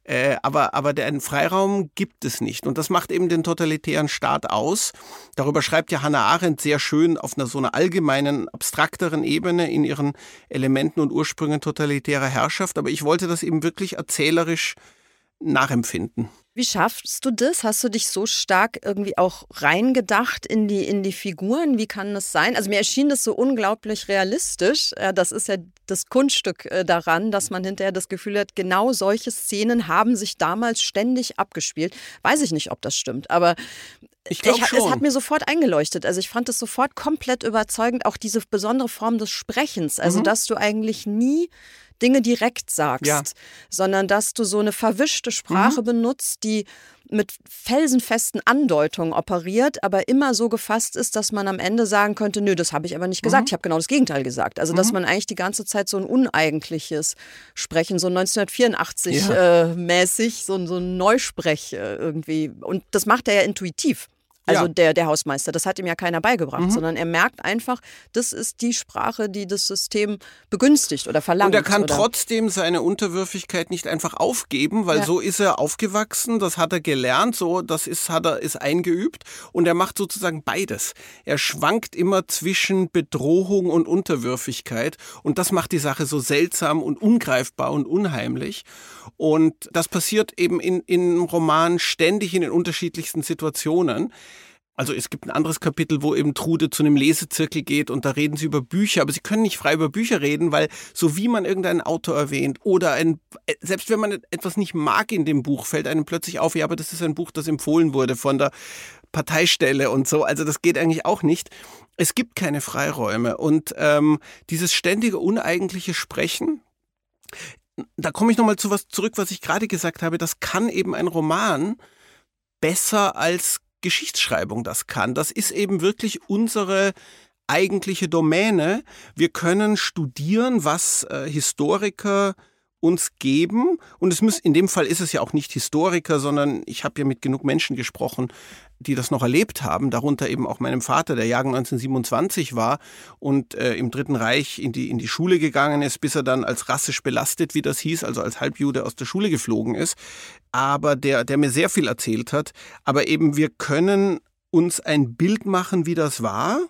äh, aber, aber den Freiraum gibt es nicht. Und das macht eben den totalitären Staat aus. Darüber schreibt ja Hannah Arendt sehr schön auf einer so einer allgemeinen, abstrakteren Ebene in ihren Elementen und Ursprüngen totalitärer Herrschaft. Aber ich wollte das eben wirklich erzählerisch nachempfinden. Wie schaffst du das? Hast du dich so stark irgendwie auch reingedacht in die, in die Figuren? Wie kann das sein? Also mir erschien das so unglaublich realistisch. Das ist ja das Kunststück äh, daran, dass man hinterher das Gefühl hat, genau solche Szenen haben sich damals ständig abgespielt. Weiß ich nicht, ob das stimmt, aber ich glaube schon. Es hat mir sofort eingeleuchtet. Also ich fand es sofort komplett überzeugend, auch diese besondere Form des Sprechens. Also mhm. dass du eigentlich nie Dinge direkt sagst, ja. sondern dass du so eine verwischte Sprache mhm. benutzt, die mit felsenfesten Andeutungen operiert, aber immer so gefasst ist, dass man am Ende sagen könnte, nö, das habe ich aber nicht gesagt, mhm. ich habe genau das Gegenteil gesagt. Also, dass mhm. man eigentlich die ganze Zeit so ein uneigentliches Sprechen, so 1984 ja. äh, mäßig, so, so ein Neusprech äh, irgendwie. Und das macht er ja intuitiv. Also ja. der, der Hausmeister. Das hat ihm ja keiner beigebracht, mhm. sondern er merkt einfach, das ist die Sprache, die das System begünstigt oder verlangt. Und er kann oder? trotzdem seine Unterwürfigkeit nicht einfach aufgeben, weil ja. so ist er aufgewachsen, das hat er gelernt, so das ist, hat er, ist eingeübt und er macht sozusagen beides. Er schwankt immer zwischen Bedrohung und Unterwürfigkeit und das macht die Sache so seltsam und ungreifbar und unheimlich. Und das passiert eben in, in Roman ständig in den unterschiedlichsten Situationen. Also es gibt ein anderes Kapitel, wo eben Trude zu einem Lesezirkel geht und da reden sie über Bücher, aber sie können nicht frei über Bücher reden, weil so wie man irgendeinen Autor erwähnt oder ein, selbst wenn man etwas nicht mag in dem Buch, fällt einem plötzlich auf, ja, aber das ist ein Buch, das empfohlen wurde von der Parteistelle und so. Also das geht eigentlich auch nicht. Es gibt keine Freiräume und ähm, dieses ständige uneigentliche Sprechen, da komme ich nochmal zu was zurück, was ich gerade gesagt habe, das kann eben ein Roman besser als Geschichtsschreibung das kann. Das ist eben wirklich unsere eigentliche Domäne. Wir können studieren, was äh, Historiker uns geben. Und es muss, in dem Fall ist es ja auch nicht Historiker, sondern ich habe ja mit genug Menschen gesprochen, die das noch erlebt haben, darunter eben auch meinem Vater, der Jahrgang 1927 war und äh, im Dritten Reich in die, in die Schule gegangen ist, bis er dann als rassisch belastet, wie das hieß, also als Halbjude aus der Schule geflogen ist. Aber der, der mir sehr viel erzählt hat. Aber eben wir können uns ein Bild machen, wie das war.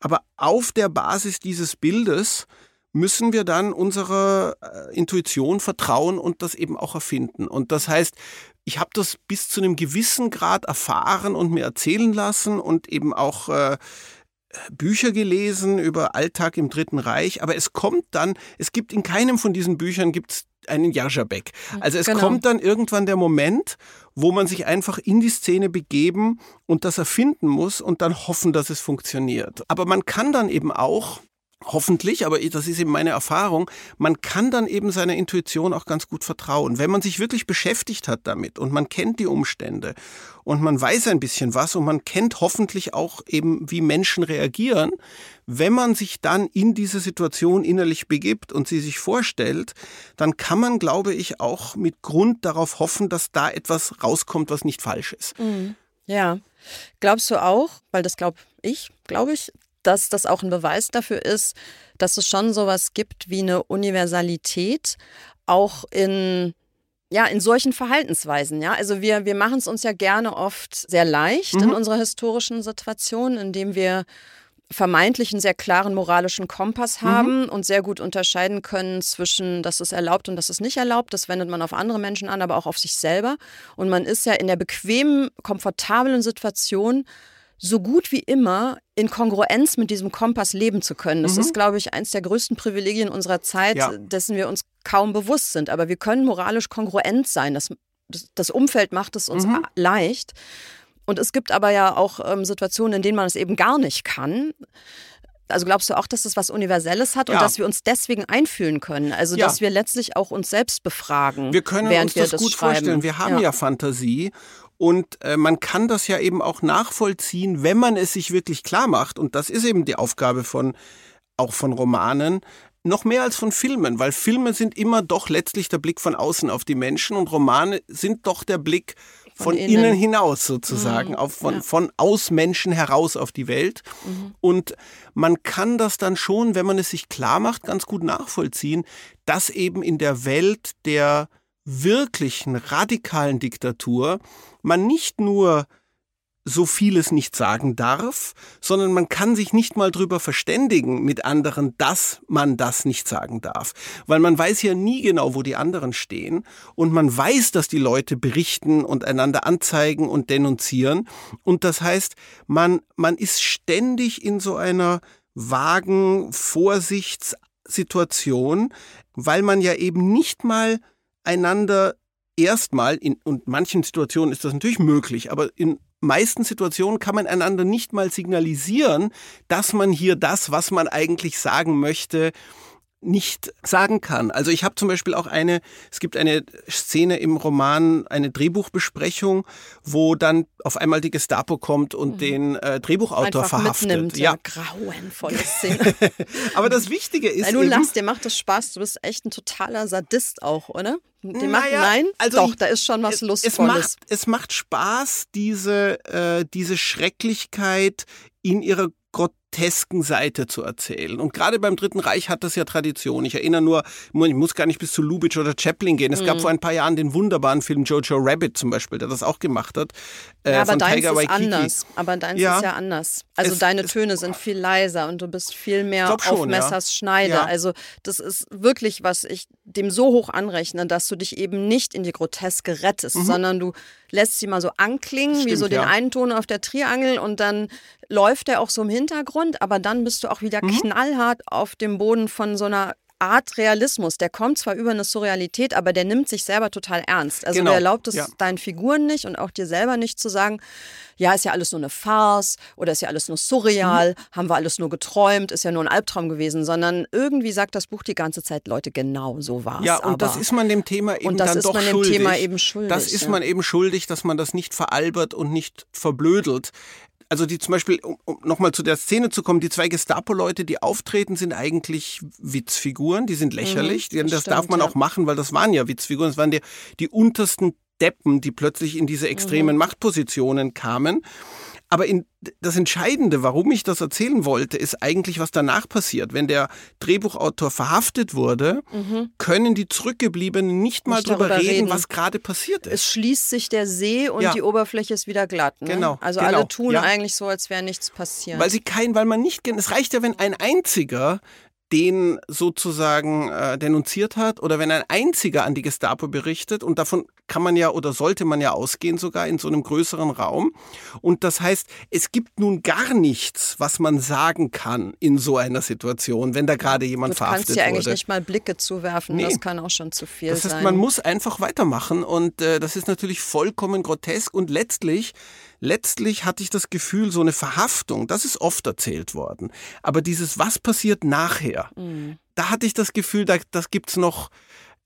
Aber auf der Basis dieses Bildes müssen wir dann unserer äh, Intuition vertrauen und das eben auch erfinden. Und das heißt, ich habe das bis zu einem gewissen Grad erfahren und mir erzählen lassen und eben auch äh, Bücher gelesen über Alltag im Dritten Reich, aber es kommt dann, es gibt in keinem von diesen Büchern gibt's einen Jarzabek. Also es genau. kommt dann irgendwann der Moment, wo man sich einfach in die Szene begeben und das erfinden muss und dann hoffen, dass es funktioniert. Aber man kann dann eben auch Hoffentlich, aber das ist eben meine Erfahrung, man kann dann eben seiner Intuition auch ganz gut vertrauen. Wenn man sich wirklich beschäftigt hat damit und man kennt die Umstände und man weiß ein bisschen was und man kennt hoffentlich auch eben, wie Menschen reagieren, wenn man sich dann in diese Situation innerlich begibt und sie sich vorstellt, dann kann man, glaube ich, auch mit Grund darauf hoffen, dass da etwas rauskommt, was nicht falsch ist. Mhm. Ja. Glaubst du auch, weil das glaube ich, glaube ich, dass das auch ein Beweis dafür ist, dass es schon sowas gibt wie eine Universalität, auch in ja, in solchen Verhaltensweisen, ja. Also wir, wir machen es uns ja gerne oft sehr leicht mhm. in unserer historischen Situation, indem wir vermeintlich einen sehr klaren moralischen Kompass mhm. haben mhm. und sehr gut unterscheiden können zwischen, das ist erlaubt und das ist nicht erlaubt. Das wendet man auf andere Menschen an, aber auch auf sich selber. Und man ist ja in der bequemen, komfortablen Situation, so gut wie immer in Kongruenz mit diesem Kompass leben zu können. Das mhm. ist, glaube ich, eines der größten Privilegien unserer Zeit, ja. dessen wir uns kaum bewusst sind. Aber wir können moralisch kongruent sein. Das, das Umfeld macht es uns mhm. leicht. Und es gibt aber ja auch ähm, Situationen, in denen man es eben gar nicht kann. Also glaubst du auch, dass das was Universelles hat ja. und dass wir uns deswegen einfühlen können? Also ja. dass wir letztlich auch uns selbst befragen. Wir können uns das, das gut schreiben. vorstellen. Wir haben ja, ja Fantasie und äh, man kann das ja eben auch nachvollziehen, wenn man es sich wirklich klar macht. Und das ist eben die Aufgabe von auch von Romanen, noch mehr als von Filmen, weil Filme sind immer doch letztlich der Blick von außen auf die Menschen und Romane sind doch der Blick von, von innen. innen. hinaus sozusagen, mhm. auf, von, ja. von aus Menschen heraus auf die Welt. Mhm. Und man kann das dann schon, wenn man es sich klar macht, ganz gut nachvollziehen, dass eben in der Welt der wirklichen radikalen Diktatur man nicht nur so vieles nicht sagen darf, sondern man kann sich nicht mal drüber verständigen mit anderen, dass man das nicht sagen darf. Weil man weiß ja nie genau, wo die anderen stehen und man weiß, dass die Leute berichten und einander anzeigen und denunzieren. Und das heißt, man, man ist ständig in so einer vagen Vorsichtssituation, weil man ja eben nicht mal einander erstmal, in und manchen Situationen ist das natürlich möglich, aber in meisten Situationen kann man einander nicht mal signalisieren, dass man hier das, was man eigentlich sagen möchte, nicht sagen kann. Also ich habe zum Beispiel auch eine, es gibt eine Szene im Roman, eine Drehbuchbesprechung, wo dann auf einmal die Gestapo kommt und mhm. den äh, Drehbuchautor Einfach verhaftet. Mitnimmt, ja, grauenvolle Szene. [laughs] Aber das Wichtige ist. Weil du lachst, dir macht das Spaß, du bist echt ein totaler Sadist auch, oder? Die macht, naja, nein, also doch, da ist schon was Lustvolles. Es macht, es macht Spaß, diese, äh, diese Schrecklichkeit in ihrer grotesken Seite zu erzählen. Und gerade beim Dritten Reich hat das ja Tradition. Ich erinnere nur, ich muss gar nicht bis zu Lubitsch oder Chaplin gehen. Es mhm. gab vor ein paar Jahren den wunderbaren Film Jojo Rabbit zum Beispiel, der das auch gemacht hat. Äh, ja, aber deins ist anders. Aber deins ja. ist ja anders. Also es, deine es, Töne sind viel leiser und du bist viel mehr auf schon, Messers ja. Schneide. Ja. Also das ist wirklich, was ich dem so hoch anrechne, dass du dich eben nicht in die Groteske rettest, mhm. sondern du lässt sie mal so anklingen, Stimmt, wie so den einen Ton auf der Triangel und dann läuft er auch so im Hintergrund, aber dann bist du auch wieder mhm. knallhart auf dem Boden von so einer Art Realismus. Der kommt zwar über eine Surrealität, aber der nimmt sich selber total ernst. Also genau. der erlaubt es ja. deinen Figuren nicht und auch dir selber nicht zu sagen, ja, ist ja alles nur eine Farce oder ist ja alles nur surreal, mhm. haben wir alles nur geträumt, ist ja nur ein Albtraum gewesen, sondern irgendwie sagt das Buch die ganze Zeit, Leute, genau so war es. Ja, und aber. das ist man dem Thema eben und das dann ist doch man dem schuldig. Thema eben schuldig. Das ist ja. man eben schuldig, dass man das nicht veralbert und nicht verblödelt also die zum Beispiel, um, um nochmal zu der Szene zu kommen, die zwei Gestapo-Leute, die auftreten, sind eigentlich Witzfiguren, die sind lächerlich. Mhm, das, das stimmt, darf man ja. auch machen, weil das waren ja Witzfiguren, das waren die, die untersten Deppen, die plötzlich in diese extremen mhm. Machtpositionen kamen. Aber in, das Entscheidende, warum ich das erzählen wollte, ist eigentlich, was danach passiert. Wenn der Drehbuchautor verhaftet wurde, mhm. können die Zurückgebliebenen nicht mal nicht darüber, reden, reden, was gerade passiert ist. Es schließt sich der See und ja. die Oberfläche ist wieder glatt. Ne? Genau. Also genau. alle tun ja. eigentlich so, als wäre nichts passiert. Weil sie kein, weil man nicht, es reicht ja, wenn ein einziger den sozusagen äh, denunziert hat oder wenn ein einziger an die Gestapo berichtet und davon kann man ja oder sollte man ja ausgehen sogar in so einem größeren Raum und das heißt, es gibt nun gar nichts, was man sagen kann in so einer Situation, wenn da gerade jemand du verhaftet wurde. Du kannst ja eigentlich nicht mal Blicke zuwerfen, nee. das kann auch schon zu viel das heißt, sein. Man muss einfach weitermachen und äh, das ist natürlich vollkommen grotesk und letztlich letztlich hatte ich das Gefühl, so eine Verhaftung, das ist oft erzählt worden. Aber dieses, was passiert nachher, mhm. da hatte ich das Gefühl, da, das gibt's noch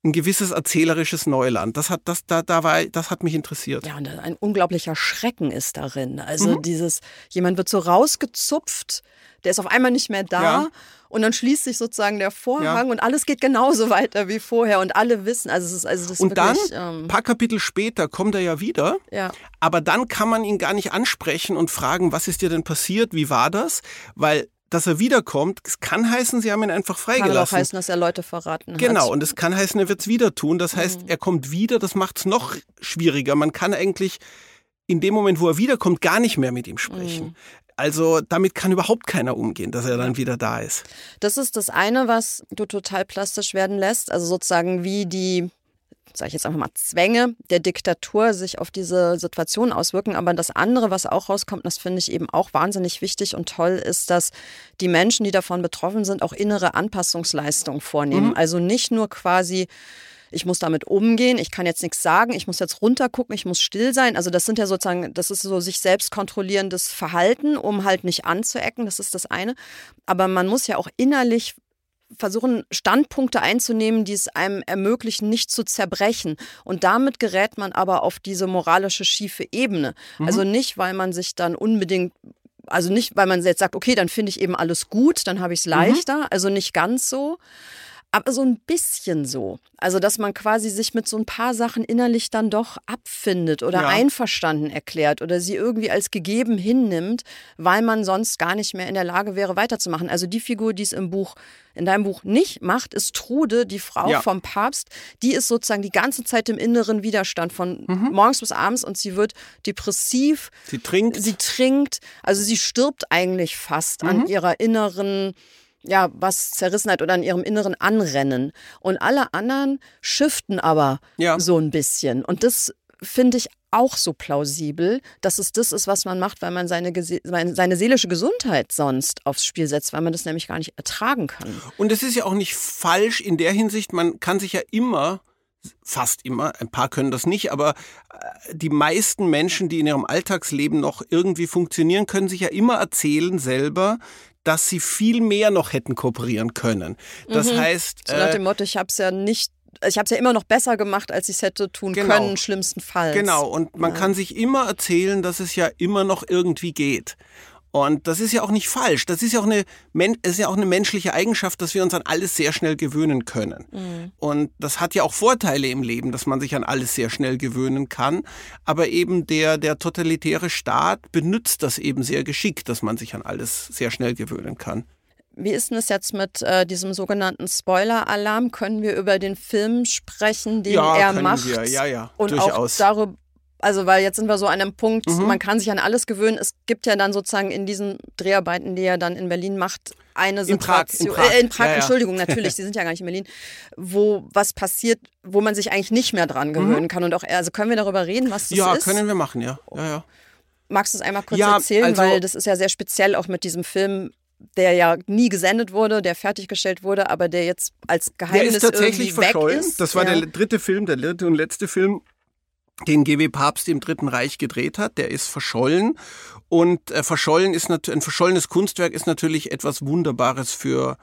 ein gewisses erzählerisches Neuland. Das hat, das, da, da war, das hat mich interessiert. Ja, und ein unglaublicher Schrecken ist darin. Also mhm. dieses, jemand wird so rausgezupft, der ist auf einmal nicht mehr da. Ja. Und dann schließt sich sozusagen der Vorhang ja. und alles geht genauso [laughs] weiter wie vorher und alle wissen, also es ist also das Und wirklich, dann, ein ähm, paar Kapitel später, kommt er ja wieder. Ja. Aber dann kann man ihn gar nicht ansprechen und fragen, was ist dir denn passiert, wie war das? Weil dass er wiederkommt, es kann heißen, sie haben ihn einfach freigelassen. Kann auch heißen, dass er Leute verraten hat. Genau, und es kann heißen, er wird es wieder tun. Das heißt, mhm. er kommt wieder, das macht es noch schwieriger. Man kann eigentlich in dem Moment, wo er wiederkommt, gar nicht mehr mit ihm sprechen. Mhm. Also damit kann überhaupt keiner umgehen, dass er dann wieder da ist. Das ist das eine, was du total plastisch werden lässt. Also sozusagen wie die sage ich jetzt einfach mal, Zwänge der Diktatur sich auf diese Situation auswirken. Aber das andere, was auch rauskommt, das finde ich eben auch wahnsinnig wichtig und toll, ist, dass die Menschen, die davon betroffen sind, auch innere Anpassungsleistungen vornehmen. Mhm. Also nicht nur quasi ich muss damit umgehen, ich kann jetzt nichts sagen, ich muss jetzt runtergucken, ich muss still sein. Also das sind ja sozusagen, das ist so sich selbst kontrollierendes Verhalten, um halt nicht anzuecken, das ist das eine. Aber man muss ja auch innerlich versuchen, Standpunkte einzunehmen, die es einem ermöglichen, nicht zu zerbrechen. Und damit gerät man aber auf diese moralische schiefe Ebene. Mhm. Also nicht, weil man sich dann unbedingt Also nicht, weil man jetzt sagt, okay, dann finde ich eben alles gut, dann habe ich es Mhm. leichter. Also nicht ganz so. Aber so ein bisschen so. Also, dass man quasi sich mit so ein paar Sachen innerlich dann doch abfindet oder Ja. einverstanden erklärt oder sie irgendwie als gegeben hinnimmt, weil man sonst gar nicht mehr in der Lage wäre, weiterzumachen. Also die Figur, die es im Buch, in deinem Buch nicht macht, ist Trude, die Frau Ja. vom Papst. Die ist sozusagen die ganze Zeit im inneren Widerstand von Mhm. morgens bis abends und sie wird depressiv, Sie trinkt. sie trinkt, also sie stirbt eigentlich fast Mhm. an ihrer inneren, ja, was Zerrissenheit oder an ihrem inneren Anrennen. Und alle anderen shiften aber Ja. so ein bisschen. Und das finde ich auch so plausibel, dass es das ist, was man macht, weil man seine seine seelische Gesundheit sonst aufs Spiel setzt, weil man das nämlich gar nicht ertragen kann. Und es ist ja auch nicht falsch in der Hinsicht, man kann sich ja immer, fast immer, ein paar können das nicht, aber äh, die meisten Menschen, die in ihrem Alltagsleben noch irgendwie funktionieren, können sich ja immer erzählen selber, dass sie viel mehr noch hätten kooperieren können. Das heißt, Mhm. So nach äh, dem Motto, ich habe es ja nicht, ich habe es ja immer noch besser gemacht, als ich es hätte tun Genau. können, schlimmstenfalls. Genau, und man kann sich immer erzählen, dass es ja immer noch irgendwie geht. Und das ist ja auch nicht falsch. Das ist ja auch eine, ist ja auch eine menschliche Eigenschaft, dass wir uns an alles sehr schnell gewöhnen können. Mhm. Und das hat ja auch Vorteile im Leben, dass man sich an alles sehr schnell gewöhnen kann. Aber eben der, der totalitäre Staat benutzt das eben sehr geschickt, dass man sich an alles sehr schnell gewöhnen kann. Wie ist denn es jetzt mit äh, diesem sogenannten Spoiler-Alarm? Können wir über den Film sprechen, den Ja, er macht? wir. Ja, ja, Und durchaus. auch darüber, also weil jetzt sind wir so an einem Punkt, Mhm. man kann sich an alles gewöhnen. Es gibt ja dann sozusagen in diesen Dreharbeiten, die er dann in Berlin macht, eine In Prag, in Situation, Prag. Äh, in Prag, Ja, ja. Entschuldigung, [laughs] natürlich, Sie sind ja gar nicht in Berlin, wo was passiert, wo man sich eigentlich nicht mehr dran gewöhnen kann. Und auch, also können wir darüber reden, was das Mhm. ja, ist? können wir machen, ja. ja, ja. Magst du es einmal kurz Ja, erzählen? also- Weil das ist ja sehr speziell auch mit diesem Film, der ja nie gesendet wurde, der fertiggestellt wurde, aber der jetzt als Der Geheimnis ist tatsächlich irgendwie weg verschollen. ist. Das war ja. der dritte Film, der dritte und letzte Film, den GW Papst im Dritten Reich gedreht hat. Der ist verschollen. Und äh, verschollen ist ein verschollenes Kunstwerk ist natürlich etwas Wunderbares für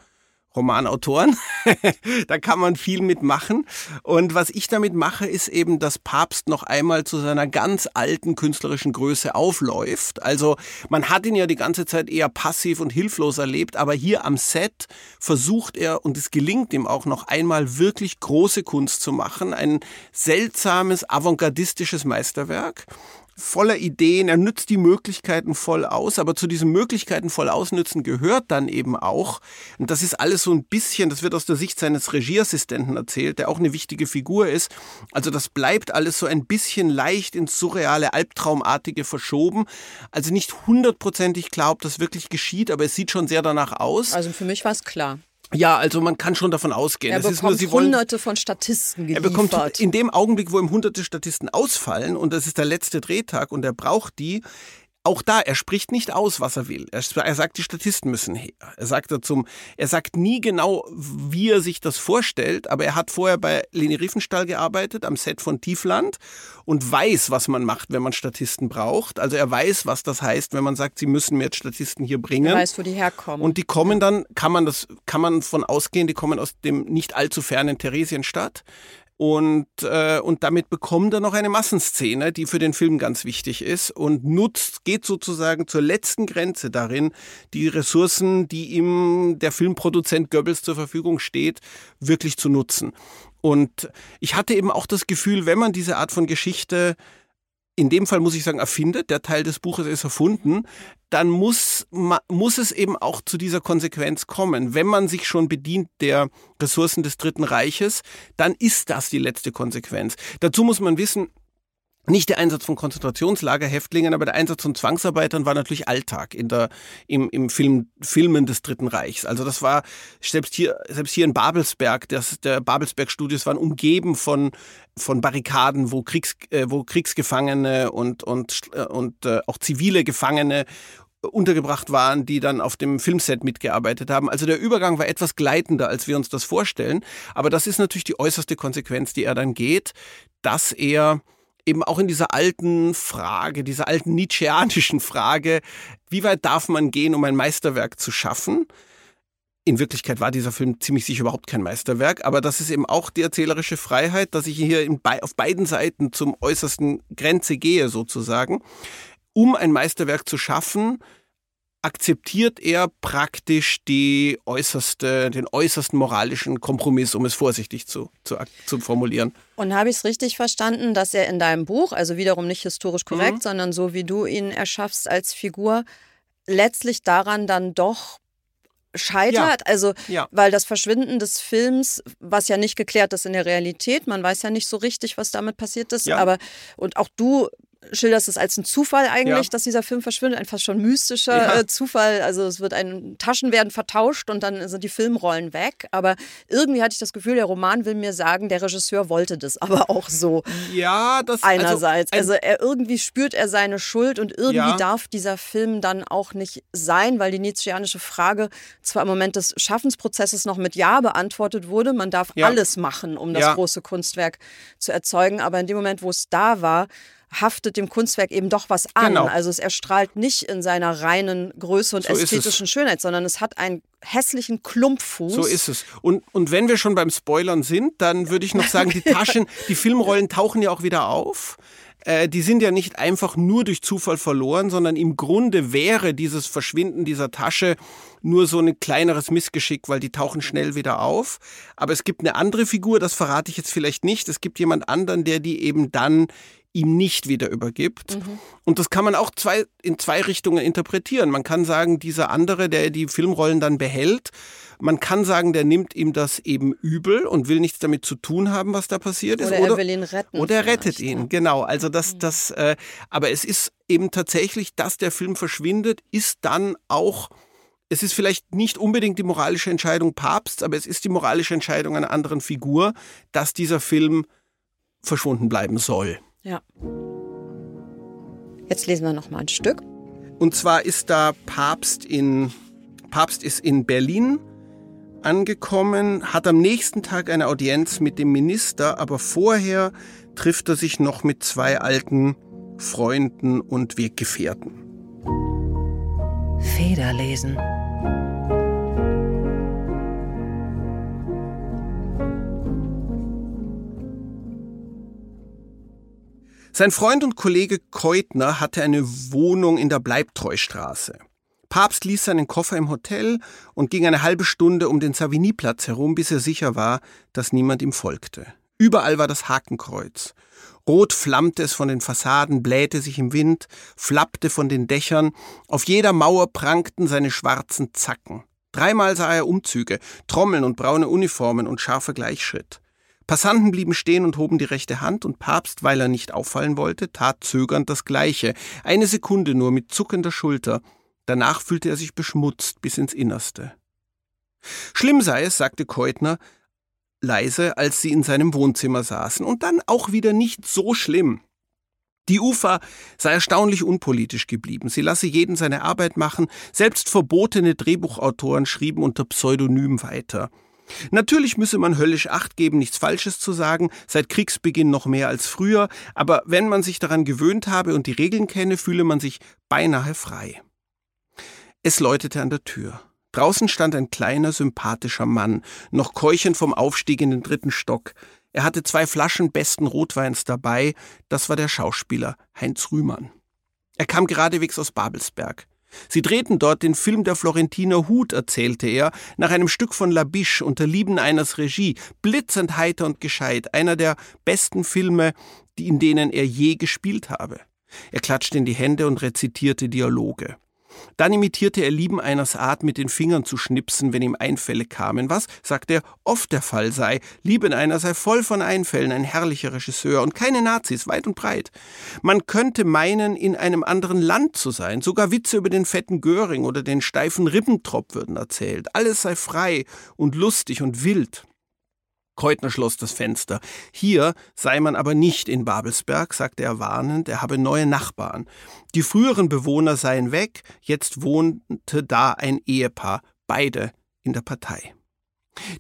Romanautoren. [laughs] da kann man viel mitmachen. Und was ich damit mache, ist eben, dass Papst noch einmal zu seiner ganz alten künstlerischen Größe aufläuft. Also man hat ihn ja die ganze Zeit eher passiv und hilflos erlebt, aber hier am Set versucht er, und es gelingt ihm auch noch einmal wirklich große Kunst zu machen, ein seltsames, avantgardistisches Meisterwerk voller Ideen, er nützt die Möglichkeiten voll aus, aber zu diesen Möglichkeiten voll ausnützen gehört dann eben auch, und das ist alles so ein bisschen, das wird aus der Sicht seines Regieassistenten erzählt, der auch eine wichtige Figur ist, also das bleibt alles so ein bisschen leicht ins surreale, albtraumartige verschoben, also nicht hundertprozentig klar, ob das wirklich geschieht, aber es sieht schon sehr danach aus. Also für mich war es klar. Ja, also man kann schon davon ausgehen. Er es ist nur, bekommt sie wollen hunderte von Statisten er geliefert. bekommt in dem Augenblick, wo ihm hunderte Statisten ausfallen und das ist der letzte Drehtag und er braucht die, auch da, er spricht nicht aus, was er will. Er, er sagt, die Statisten müssen her. Er sagt dazu, er sagt nie genau, wie er sich das vorstellt, aber er hat vorher bei Leni Riefenstahl gearbeitet, am Set von Tiefland und weiß, was man macht, wenn man Statisten braucht. Also er weiß, was das heißt, wenn man sagt, sie müssen mir jetzt Statisten hier bringen. er weiß, wo die herkommen. Und die kommen dann, kann man das, kann man von ausgehen, die kommen aus dem nicht allzu fernen Theresienstadt. Und, äh, und damit bekommt er noch eine Massenszene, die für den Film ganz wichtig ist und nutzt, geht sozusagen zur letzten Grenze darin, die Ressourcen, die ihm der Filmproduzent Goebbels zur Verfügung steht, wirklich zu nutzen. Und ich hatte eben auch das Gefühl, wenn man diese Art von Geschichte in dem Fall muss ich sagen, erfindet, der Teil des Buches ist erfunden, dann muss, muss es eben auch zu dieser Konsequenz kommen. Wenn man sich schon bedient der Ressourcen des Dritten Reiches, dann ist das die letzte Konsequenz. Dazu muss man wissen, nicht der Einsatz von Konzentrationslagerhäftlingen, aber der Einsatz von Zwangsarbeitern war natürlich Alltag in der, im, im Film, Filmen des Dritten Reichs. Also das war selbst hier, selbst hier in Babelsberg, das, der Babelsberg-Studios waren umgeben von, von Barrikaden, wo, Kriegs, äh, wo Kriegsgefangene und, und, äh, und äh, auch zivile Gefangene untergebracht waren, die dann auf dem Filmset mitgearbeitet haben. Also der Übergang war etwas gleitender, als wir uns das vorstellen. Aber das ist natürlich die äußerste Konsequenz, die er dann geht, dass er eben auch in dieser alten Frage, dieser alten Nietzscheanischen Frage, wie weit darf man gehen, um ein Meisterwerk zu schaffen? In Wirklichkeit war dieser Film ziemlich sicher überhaupt kein Meisterwerk, aber das ist eben auch die erzählerische Freiheit, dass ich hier bei, auf beiden Seiten zum äußersten Grenze gehe sozusagen. Um ein Meisterwerk zu schaffen, akzeptiert er praktisch die äußerste, den äußersten moralischen Kompromiss, um es vorsichtig zu, zu, zu formulieren. Und habe ich es richtig verstanden, dass er in deinem Buch, also wiederum nicht historisch korrekt, mhm. sondern so wie du ihn erschaffst als Figur, letztlich daran dann doch scheitert. Ja. Also, ja. weil das Verschwinden des Films, was ja nicht geklärt ist in der Realität, man weiß ja nicht so richtig, was damit passiert ist, ja. aber und auch du schilderst es als ein Zufall eigentlich, ja. dass dieser Film verschwindet, ein fast schon mystischer ja. [laughs] Zufall. Also es wird ein Taschen werden vertauscht und dann sind die Filmrollen weg. Aber irgendwie hatte ich das Gefühl, der Roman will mir sagen, der Regisseur wollte das [laughs] aber auch so. Ja, das also einerseits. Also, also er irgendwie spürt er seine Schuld und irgendwie ja. darf dieser Film dann auch nicht sein, weil die nietzscheanische Frage zwar im Moment des Schaffensprozesses noch mit Ja beantwortet wurde, man darf alles machen, um das große Kunstwerk zu erzeugen, aber in dem Moment, wo es da war, haftet dem Kunstwerk eben doch was an. Genau. Also es erstrahlt nicht in seiner reinen Größe und so ästhetischen Schönheit, sondern es hat einen hässlichen Klumpfuß. So ist es. Und, und wenn wir schon beim Spoilern sind, dann würde ich noch sagen, die Taschen, die Filmrollen tauchen ja auch wieder auf äh, die sind ja nicht einfach nur durch Zufall verloren, sondern im Grunde wäre dieses Verschwinden dieser Tasche nur so ein kleineres Missgeschick, weil die tauchen schnell wieder auf. Aber es gibt eine andere Figur, das verrate ich jetzt vielleicht nicht. Es gibt jemand anderen, der die eben dann ihm nicht wieder übergibt. Mhm. Und das kann man auch zwei, in zwei Richtungen interpretieren. Man kann sagen, dieser andere, der die Filmrollen dann behält, man kann sagen, der nimmt ihm das eben übel und will nichts damit zu tun haben, was da passiert oder ist. Oder er will ihn retten. Oder er rettet ihn, ja. genau. Also das, mhm. das, äh, aber es ist eben tatsächlich, dass der Film verschwindet, ist dann auch es ist vielleicht nicht unbedingt die moralische Entscheidung Papst, aber es ist die moralische Entscheidung einer anderen Figur, dass dieser Film verschwunden bleiben soll. Ja. Jetzt lesen wir noch mal ein Stück. Und zwar ist da Papst in Papst ist in Berlin angekommen, hat am nächsten Tag eine Audienz mit dem Minister, aber vorher trifft er sich noch mit zwei alten Freunden und Weggefährten. Federlesen. Sein Freund und Kollege Keutner hatte eine Wohnung in der Bleibtreustraße. Papst ließ seinen Koffer im Hotel und ging eine halbe Stunde um den Savigny-Platz herum, bis er sicher war, dass niemand ihm folgte. Überall war das Hakenkreuz. Rot flammte es von den Fassaden, blähte sich im Wind, flappte von den Dächern, auf jeder Mauer prangten seine schwarzen Zacken. Dreimal sah er Umzüge, Trommeln und braune Uniformen und scharfer Gleichschritt. Passanten blieben stehen und hoben die rechte Hand, und Papst, weil er nicht auffallen wollte, tat zögernd das Gleiche, eine Sekunde nur mit zuckender Schulter, danach fühlte er sich beschmutzt bis ins Innerste. Schlimm sei es, sagte Keutner, leise, als sie in seinem Wohnzimmer saßen, und dann auch wieder nicht so schlimm. Die UFA sei erstaunlich unpolitisch geblieben. Sie lasse jeden seine Arbeit machen. Selbst verbotene Drehbuchautoren schrieben unter Pseudonym weiter. Natürlich müsse man höllisch Acht geben, nichts Falsches zu sagen, seit Kriegsbeginn noch mehr als früher, aber wenn man sich daran gewöhnt habe und die Regeln kenne, fühle man sich beinahe frei. Es läutete an der Tür. Draußen stand ein kleiner, sympathischer Mann, noch keuchend vom Aufstieg in den dritten Stock. Er hatte zwei Flaschen besten Rotweins dabei, das war der Schauspieler Heinz Rühmann. Er kam geradewegs aus Babelsberg. Sie drehten dort den Film der Florentiner Hut, erzählte er, nach einem Stück von Labiche unter Lieben einers Regie, blitzend heiter und gescheit, einer der besten Filme, in denen er je gespielt habe. Er klatschte in die Hände und rezitierte Dialoge. Dann imitierte er Lieben einers Art, mit den Fingern zu schnipsen, wenn ihm Einfälle kamen, was, sagt er, oft der Fall sei. Lieben einer sei voll von Einfällen, ein herrlicher Regisseur und keine Nazis, weit und breit. Man könnte meinen, in einem anderen Land zu sein. Sogar Witze über den fetten Göring oder den steifen Ribbentrop würden erzählt. Alles sei frei und lustig und wild. Keutner schloss das Fenster. Hier sei man aber nicht in Babelsberg, sagte er warnend, er habe neue Nachbarn. Die früheren Bewohner seien weg, jetzt wohnte da ein Ehepaar, beide in der Partei.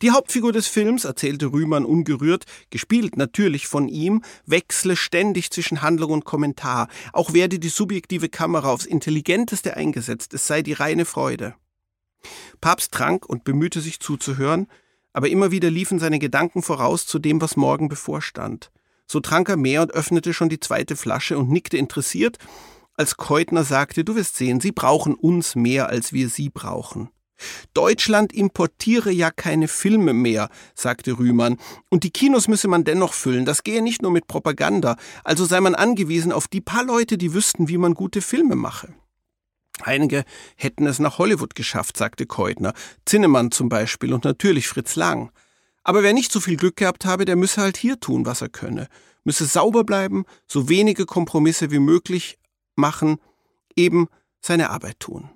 Die Hauptfigur des Films, erzählte Rühmann ungerührt, gespielt natürlich von ihm, wechsle ständig zwischen Handlung und Kommentar. Auch werde die subjektive Kamera aufs Intelligenteste eingesetzt, es sei die reine Freude. Papst trank und bemühte sich zuzuhören, aber immer wieder liefen seine Gedanken voraus zu dem, was morgen bevorstand. So trank er mehr und öffnete schon die zweite Flasche und nickte interessiert, als Keutner sagte, du wirst sehen, sie brauchen uns mehr, als wir sie brauchen. Deutschland importiere ja keine Filme mehr, sagte Rühmann, und die Kinos müsse man dennoch füllen, das gehe nicht nur mit Propaganda, also sei man angewiesen auf die paar Leute, die wüssten, wie man gute Filme mache. Einige hätten es nach Hollywood geschafft, sagte Keutner, Zinnemann zum Beispiel und natürlich Fritz Lang. Aber wer nicht so viel Glück gehabt habe, der müsse halt hier tun, was er könne, müsse sauber bleiben, so wenige Kompromisse wie möglich machen, eben seine Arbeit tun.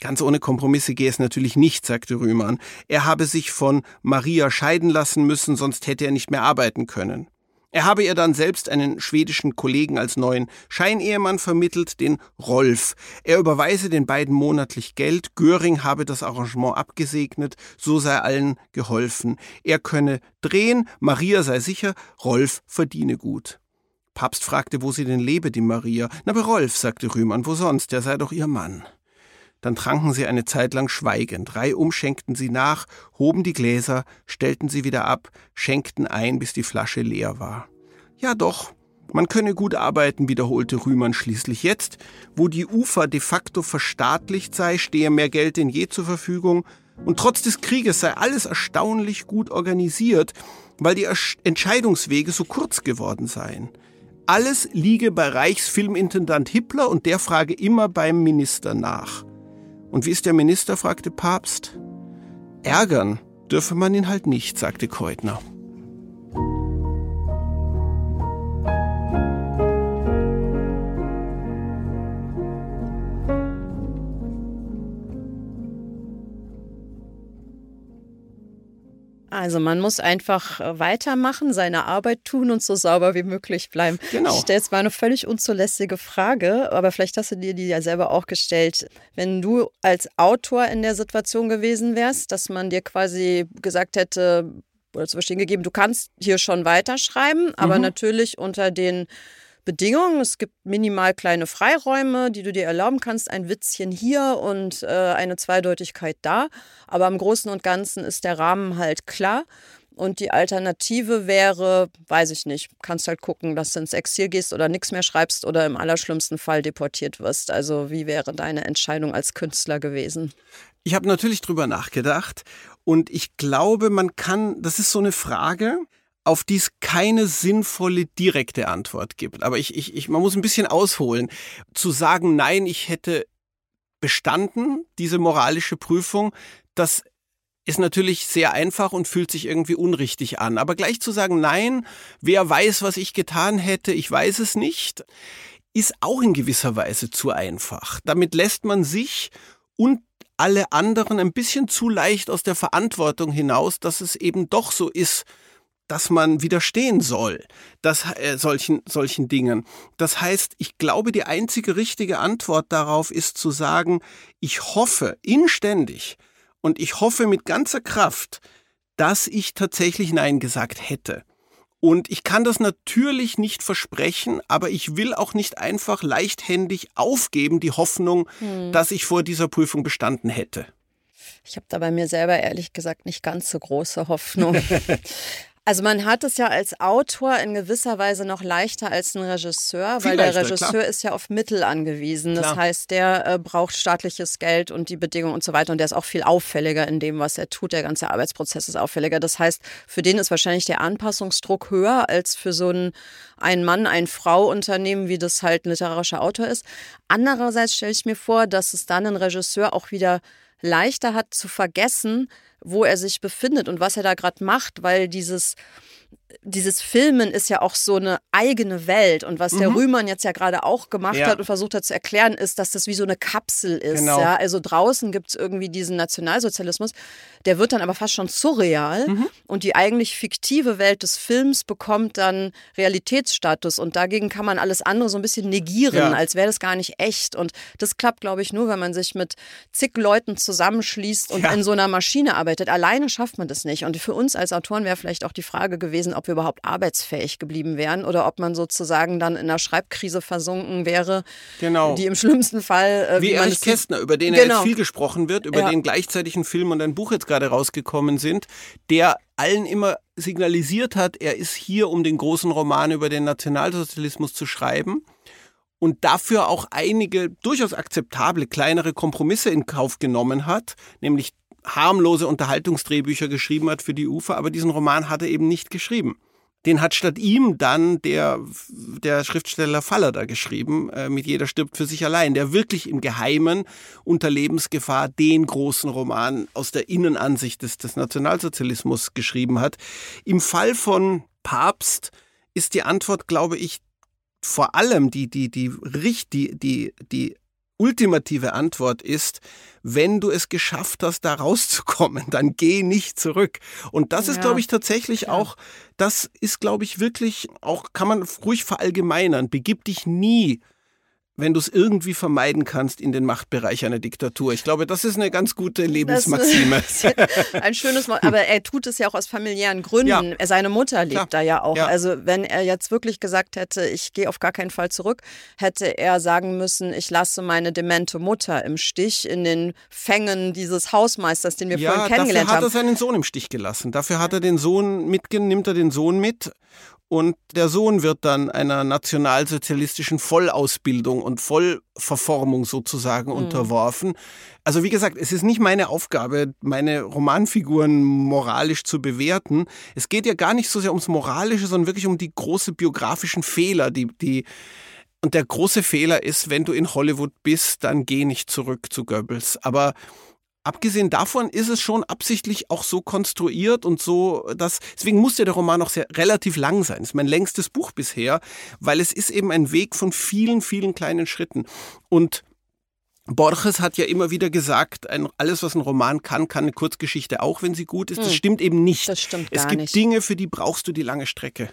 Ganz ohne Kompromisse gehe es natürlich nicht, sagte Rühmann. Er habe sich von Maria scheiden lassen müssen, sonst hätte er nicht mehr arbeiten können. Er habe ihr dann selbst einen schwedischen Kollegen als neuen Scheinehemann vermittelt, den Rolf. Er überweise den beiden monatlich Geld, Göring habe das Arrangement abgesegnet, so sei allen geholfen. Er könne drehen, Maria sei sicher, Rolf verdiene gut. Papst fragte, wo sie denn lebe, die Maria. Na, bei Rolf, sagte Rühmann, wo sonst, der sei doch ihr Mann. Dann tranken sie eine Zeit lang schweigend. Reihum schenkten sie nach, hoben die Gläser, stellten sie wieder ab, schenkten ein, bis die Flasche leer war. Ja doch, man könne gut arbeiten, wiederholte Rühmann schließlich jetzt, wo die Ufer de facto verstaatlicht sei, stehe mehr Geld denn je zur Verfügung, und trotz des Krieges sei alles erstaunlich gut organisiert, weil die Entscheidungswege so kurz geworden seien. Alles liege bei Reichsfilmintendant Hippler und der frage immer beim Minister nach. Und wie ist der Minister? fragte Papst. Ärgern dürfe man ihn halt nicht, sagte Keutner. Also man muss einfach äh, weitermachen, seine Arbeit tun und so sauber wie möglich bleiben. Genau. Ich stelle jetzt mal eine völlig unzulässige Frage, aber vielleicht hast du dir die ja selber auch gestellt. Wenn du als Autor in der Situation gewesen wärst, dass man dir quasi gesagt hätte oder zu verstehen gegeben, du kannst hier schon weiterschreiben, aber mhm. natürlich unter den Bedingungen. Es gibt minimal kleine Freiräume, die du dir erlauben kannst. Ein Witzchen hier und äh, eine Zweideutigkeit da. Aber im Großen und Ganzen ist der Rahmen halt klar. Und die Alternative wäre, weiß ich nicht, kannst halt gucken, dass du ins Exil gehst oder nichts mehr schreibst oder im allerschlimmsten Fall deportiert wirst. Also wie wäre deine Entscheidung als Künstler gewesen? Ich habe natürlich drüber nachgedacht und ich glaube, man kann, das ist so eine Frage, auf die es keine sinnvolle direkte Antwort gibt. Aber ich, ich, ich, man muss ein bisschen ausholen. Zu sagen, nein, ich hätte bestanden, diese moralische Prüfung, das ist natürlich sehr einfach und fühlt sich irgendwie unrichtig an. Aber gleich zu sagen, nein, wer weiß, was ich getan hätte, ich weiß es nicht, ist auch in gewisser Weise zu einfach. Damit lässt man sich und alle anderen ein bisschen zu leicht aus der Verantwortung hinaus, dass es eben doch so ist, dass man widerstehen soll, dass, äh, solchen, solchen Dingen. Das heißt, ich glaube, die einzige richtige Antwort darauf ist zu sagen, ich hoffe inständig und ich hoffe mit ganzer Kraft, dass ich tatsächlich Nein gesagt hätte. Und ich kann das natürlich nicht versprechen, aber ich will auch nicht einfach leichthändig aufgeben, die Hoffnung, hm. dass ich vor dieser Prüfung bestanden hätte. Ich habe da bei mir selber ehrlich gesagt nicht ganz so große Hoffnung. [laughs] Also man hat es ja als Autor in gewisser Weise noch leichter als ein Regisseur, Viel weil leichter, der Regisseur klar. ist ja auf Mittel angewiesen. Das klar. heißt, der äh, braucht staatliches Geld und die Bedingungen und so weiter. Und der ist auch viel auffälliger in dem, was er tut. Der ganze Arbeitsprozess ist auffälliger. Das heißt, für den ist wahrscheinlich der Anpassungsdruck höher als für so ein Ein-Mann-, Ein-Frau-Unternehmen, wie das halt ein literarischer Autor ist. Andererseits stelle ich mir vor, dass es dann ein Regisseur auch wieder leichter hat zu vergessen, wo er sich befindet und was er da gerade macht, weil dieses dieses Filmen ist ja auch so eine eigene Welt. Und was mhm. der Rühmann jetzt ja gerade auch gemacht ja. hat und versucht hat zu erklären, ist, dass das wie so eine Kapsel ist. Genau. Ja? Also draußen gibt es irgendwie diesen Nationalsozialismus, der wird dann aber fast schon surreal. Mhm. Und die eigentlich fiktive Welt des Films bekommt dann Realitätsstatus. Und dagegen kann man alles andere so ein bisschen negieren, ja. als wäre das gar nicht echt. Und das klappt, glaube ich, nur, wenn man sich mit zig Leuten zusammenschließt und in so einer Maschine arbeitet. Alleine schafft man das nicht. Und für uns als Autoren wäre vielleicht auch die Frage gewesen, ob wir überhaupt arbeitsfähig geblieben wären oder ob man sozusagen dann in einer Schreibkrise versunken wäre, genau. die im schlimmsten Fall... Äh, wie, wie Erich Kästner, über den genau. jetzt viel gesprochen wird, über ja. den gleichzeitig ein Film und ein Buch jetzt gerade rausgekommen sind, der allen immer signalisiert hat, er ist hier, um den großen Roman über den Nationalsozialismus zu schreiben. und dafür auch einige durchaus akzeptable kleinere Kompromisse in Kauf genommen hat, nämlich harmlose Unterhaltungsdrehbücher geschrieben hat für die Ufer, aber diesen Roman hat er eben nicht geschrieben. Den hat statt ihm dann der, der Schriftsteller Faller da geschrieben, äh, mit Jeder stirbt für sich allein, der wirklich im Geheimen unter Lebensgefahr den großen Roman aus der Innenansicht des, des Nationalsozialismus geschrieben hat. Im Fall von Papst ist die Antwort, glaube ich, vor allem die, die, die, die, die, die ultimative Antwort ist, wenn du es geschafft hast, da rauszukommen, dann geh nicht zurück. Und das ja. ist, glaube ich, tatsächlich ja. auch, das ist, glaube ich, wirklich auch, kann man ruhig verallgemeinern. Begib dich nie wenn du es irgendwie vermeiden kannst in den Machtbereich einer Diktatur. Ich glaube, das ist eine ganz gute Lebensmaxime. [laughs] ein schönes Wort, aber er tut es ja auch aus familiären Gründen. Ja. Seine Mutter lebt Klar. da ja auch. Ja. Also wenn er jetzt wirklich gesagt hätte, ich gehe auf gar keinen Fall zurück, hätte er sagen müssen, ich lasse meine demente Mutter im Stich in den Fängen dieses Hausmeisters, den wir ja, vorhin kennengelernt haben. Dafür hat er seinen Sohn im Stich gelassen. Dafür hat er den Sohn mitgenommen, nimmt er den Sohn mit und der Sohn wird dann einer nationalsozialistischen Vollausbildung und Vollverformung sozusagen mhm. unterworfen. Also wie gesagt, es ist nicht meine Aufgabe, meine Romanfiguren moralisch zu bewerten. Es geht ja gar nicht so sehr ums Moralische, sondern wirklich um die großen biografischen Fehler, die, die und der große Fehler ist, wenn du in Hollywood bist, dann geh nicht zurück zu Goebbels. Aber Abgesehen davon ist es schon absichtlich auch so konstruiert und so, dass, deswegen muss ja der Roman auch sehr relativ lang sein. Das ist mein längstes Buch bisher, weil es ist eben ein Weg von vielen, vielen kleinen Schritten. Und Borges hat ja immer wieder gesagt, ein, alles, was ein Roman kann, kann eine Kurzgeschichte auch, wenn sie gut ist. Das hm. stimmt eben nicht. Das stimmt es gar gibt nicht. Dinge, für die brauchst du die lange Strecke.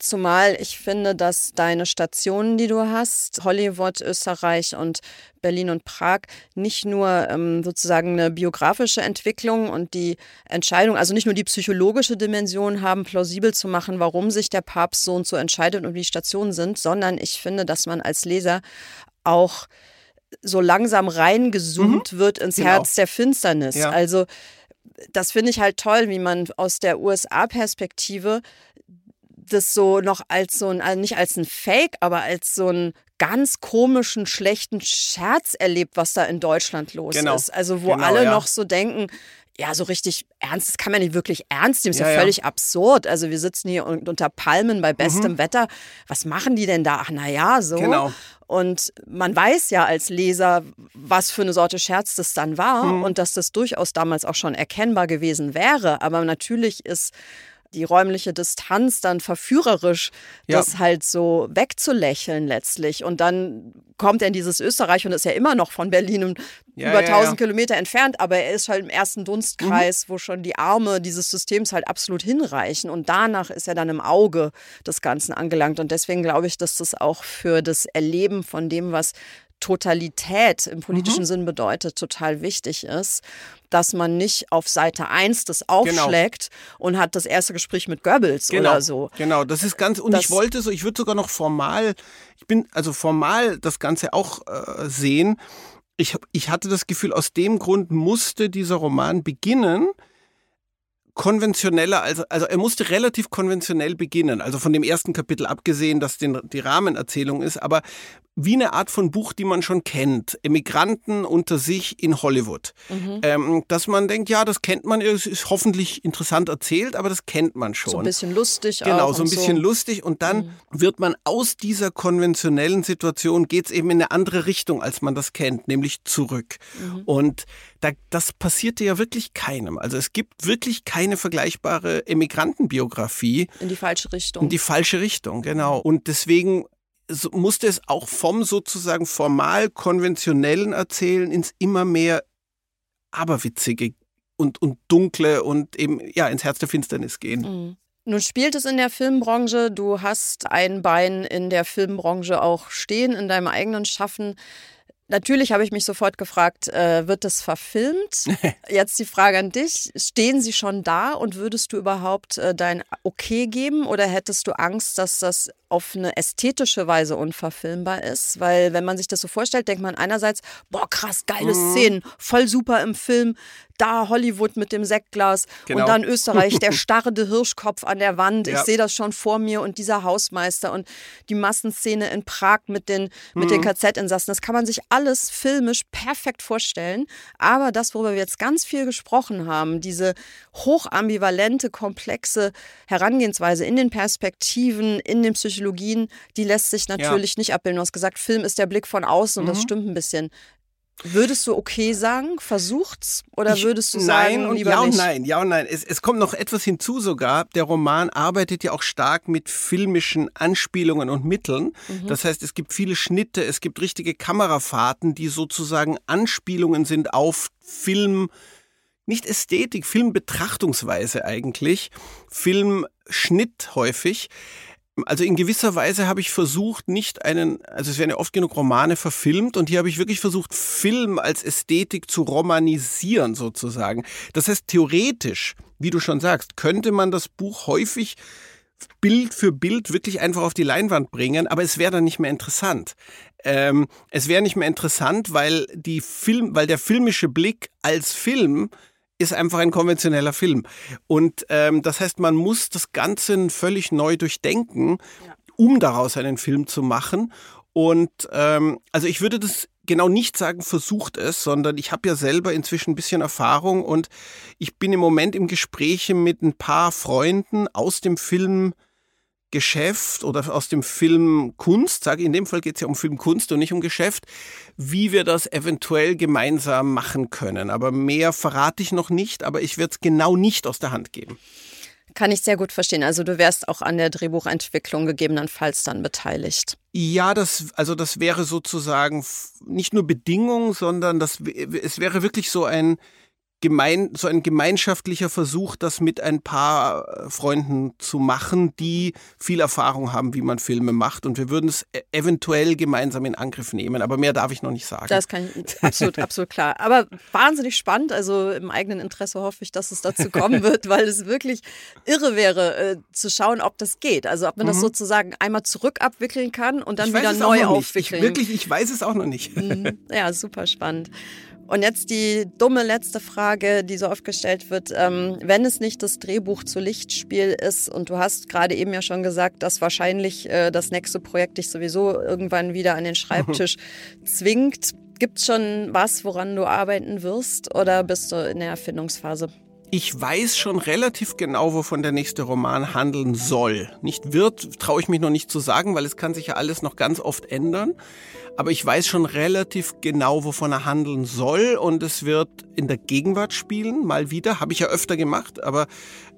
Zumal ich finde, dass deine Stationen, die du hast, Hollywood, Österreich und Berlin und Prag, nicht nur ähm, sozusagen eine biografische Entwicklung und die Entscheidung, also nicht nur die psychologische Dimension haben, plausibel zu machen, warum sich der Papst so und so entscheidet und wie die Stationen sind, sondern ich finde, dass man als Leser auch so langsam reingezoomt mhm. wird ins genau. Herz der Finsternis. Ja. Also das finde ich halt toll, wie man aus der USA-Perspektive das so noch als so ein, also nicht als ein Fake, aber als so ein ganz komischen, schlechten Scherz erlebt, was da in Deutschland los genau. ist. Also wo genau, alle ja. noch so denken, ja, so richtig ernst, das kann man nicht wirklich ernst nehmen, ist ja, ja völlig ja. absurd. Also wir sitzen hier unter Palmen bei bestem mhm. Wetter. Was machen die denn da? Ach, naja, so. Genau. Und man weiß ja als Leser, was für eine Sorte Scherz das dann war mhm. und dass das durchaus damals auch schon erkennbar gewesen wäre. Aber natürlich ist die räumliche Distanz dann verführerisch, ja. das halt so wegzulächeln letztlich. Und dann kommt er in dieses Österreich und ist ja immer noch von Berlin ja, über 1000 ja, Kilometer entfernt, aber er ist halt im ersten Dunstkreis, mhm. wo schon die Arme dieses Systems halt absolut hinreichen. Und danach ist er dann im Auge des Ganzen angelangt. Und deswegen glaube ich, dass das auch für das Erleben von dem, was Totalität im politischen mhm. Sinn bedeutet, total wichtig ist, dass man nicht auf Seite 1 das genau. aufschlägt genau. und hat das erste Gespräch mit Goebbels genau. oder so. Genau, das ist ganz, und das, ich wollte so, ich würde sogar noch formal, ich bin also formal das Ganze auch äh, sehen. Ich, ich hatte das Gefühl, aus dem Grund musste dieser Roman beginnen, konventioneller, also, also er musste relativ konventionell beginnen, also von dem ersten Kapitel abgesehen, dass den, die Rahmenerzählung ist, aber wie eine Art von Buch, die man schon kennt. Emigranten unter sich in Hollywood. Mhm. Ähm, dass man denkt, ja, das kennt man, es ist hoffentlich interessant erzählt, aber das kennt man schon. So ein bisschen lustig Genau, so ein bisschen so. lustig. Und dann mhm. wird man aus dieser konventionellen Situation, geht es eben in eine andere Richtung, als man das kennt, nämlich zurück. Mhm. Und da, das passierte ja wirklich keinem. Also es gibt wirklich keine vergleichbare Emigrantenbiografie. In die falsche Richtung. In die falsche Richtung, genau. Und deswegen musste es auch vom sozusagen formal konventionellen Erzählen ins immer mehr aberwitzige und, und dunkle und eben ja ins Herz der Finsternis gehen. Mhm. Nun spielt es in der Filmbranche. Du hast ein Bein in der Filmbranche auch stehen, in deinem eigenen Schaffen. Natürlich habe ich mich sofort gefragt, äh, wird das verfilmt? [laughs] Jetzt die Frage an dich. Stehen sie schon da und würdest du überhaupt äh, dein Okay geben oder hättest du Angst, dass das auf eine ästhetische Weise unverfilmbar ist, weil wenn man sich das so vorstellt, denkt man einerseits, boah, krass, geile mhm. Szenen, voll super im Film, da Hollywood mit dem Sektglas genau. und dann Österreich, der [laughs] starrende Hirschkopf an der Wand. Ja. Ich sehe das schon vor mir und dieser Hausmeister und die Massenszene in Prag mit den, mhm. mit den mhm. KZ-Insassen. Das kann man sich alles filmisch perfekt vorstellen. Aber das, worüber wir jetzt ganz viel gesprochen haben, diese hochambivalente, komplexe Herangehensweise in den Perspektiven, in den Psychologien, die lässt sich natürlich ja. nicht abbilden. Du hast gesagt, Film ist der Blick von außen und das mhm. stimmt ein bisschen. Würdest du okay sagen? Versucht's? Oder ich, würdest du sagen, nein und lieber ja und nicht? nein, ja und nein. Es, es kommt noch etwas hinzu sogar. Der Roman arbeitet ja auch stark mit filmischen Anspielungen und Mitteln. Mhm. Das heißt, es gibt viele Schnitte, es gibt richtige Kamerafahrten, die sozusagen Anspielungen sind auf Film, nicht Ästhetik, Filmbetrachtungsweise eigentlich, Filmschnitt häufig. Also in gewisser Weise habe ich versucht, nicht einen, also es werden ja oft genug Romane verfilmt und hier habe ich wirklich versucht, Film als Ästhetik zu romanisieren sozusagen. Das heißt, theoretisch, wie du schon sagst, könnte man das Buch häufig Bild für Bild wirklich einfach auf die Leinwand bringen, aber es wäre dann nicht mehr interessant. Ähm, es wäre nicht mehr interessant, weil die Film, weil der filmische Blick als Film ist einfach ein konventioneller Film. Und ähm, das heißt, man muss das Ganze völlig neu durchdenken, ja. um daraus einen Film zu machen. Und ähm, also ich würde das genau nicht sagen, versucht es, sondern ich habe ja selber inzwischen ein bisschen Erfahrung und ich bin im Moment im Gespräch mit ein paar Freunden aus dem Film Geschäft oder aus dem Film Kunst, sage in dem Fall geht es ja um Filmkunst und nicht um Geschäft, wie wir das eventuell gemeinsam machen können. Aber mehr verrate ich noch nicht, aber ich werde es genau nicht aus der Hand geben. Kann ich sehr gut verstehen. Also du wärst auch an der Drehbuchentwicklung gegebenenfalls dann beteiligt. Ja, das, also das wäre sozusagen nicht nur Bedingung, sondern das, es wäre wirklich so ein, gemein, so ein gemeinschaftlicher Versuch, das mit ein paar äh, Freunden zu machen, die viel Erfahrung haben, wie man Filme macht. Und wir würden es e-, eventuell gemeinsam in Angriff nehmen. Aber mehr darf ich noch nicht sagen. Das kann ich absolut, [laughs] absolut klar. Aber wahnsinnig spannend. Also im eigenen Interesse hoffe ich, dass es dazu kommen wird, [laughs] weil es wirklich irre wäre, äh, zu schauen, ob das geht. Also ob man mhm. das sozusagen einmal zurück abwickeln kann und dann wieder neu aufwickeln. Ich, wirklich, ich weiß es auch noch nicht. Mhm. Ja, super spannend. Und jetzt die dumme letzte Frage, die so oft gestellt wird. Ähm, wenn es nicht das Drehbuch zu Lichtspiel ist und du hast gerade eben ja schon gesagt, dass wahrscheinlich äh, das nächste Projekt dich sowieso irgendwann wieder an den Schreibtisch [laughs] zwingt, gibt es schon was, woran du arbeiten wirst oder bist du in der Erfindungsphase? Ich weiß schon relativ genau, wovon der nächste Roman handeln soll. Nicht wird, traue ich mich noch nicht zu sagen, weil es kann sich ja alles noch ganz oft ändern aber ich weiß schon relativ genau, wovon er handeln soll. Und es wird in der Gegenwart spielen, mal wieder, habe ich ja öfter gemacht, aber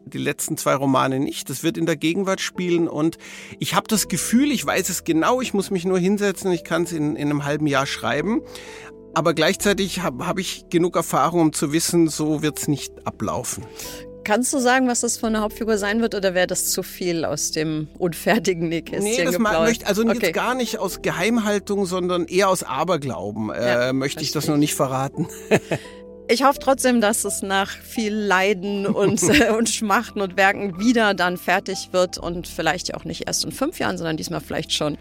die letzten zwei Romane nicht. Das wird in der Gegenwart spielen. Und ich habe das Gefühl, ich weiß es genau, ich muss mich nur hinsetzen, ich kann es in, in einem halben Jahr schreiben, aber gleichzeitig habe hab ich genug Erfahrung, um zu wissen, so wird es nicht ablaufen. Kannst du sagen, was das von der Hauptfigur sein wird oder wäre das zu viel aus dem unfertigen Nähkästchen Nee, das möchte also okay. jetzt gar nicht aus Geheimhaltung, sondern eher aus Aberglauben äh, möchte ich das noch nicht verraten. [laughs] Ich hoffe trotzdem, dass es nach viel Leiden und, [laughs] äh, und Schmachten und Werken wieder dann fertig wird und vielleicht ja auch nicht erst in fünf Jahren, sondern diesmal vielleicht schon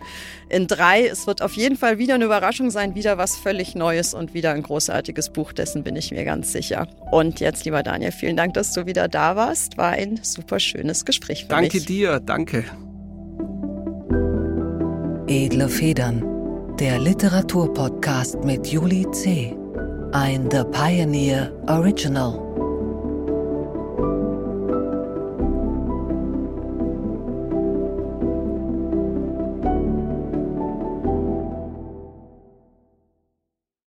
in drei. Es wird auf jeden Fall wieder eine Überraschung sein, wieder was völlig Neues und wieder ein großartiges Buch, dessen bin ich mir ganz sicher. Und jetzt, lieber Daniel, vielen Dank, dass du wieder da warst. War ein super schönes Gespräch für danke mich. Danke dir, danke. Edle Federn, der Literaturpodcast mit Juli C. ein The Pioneer Original.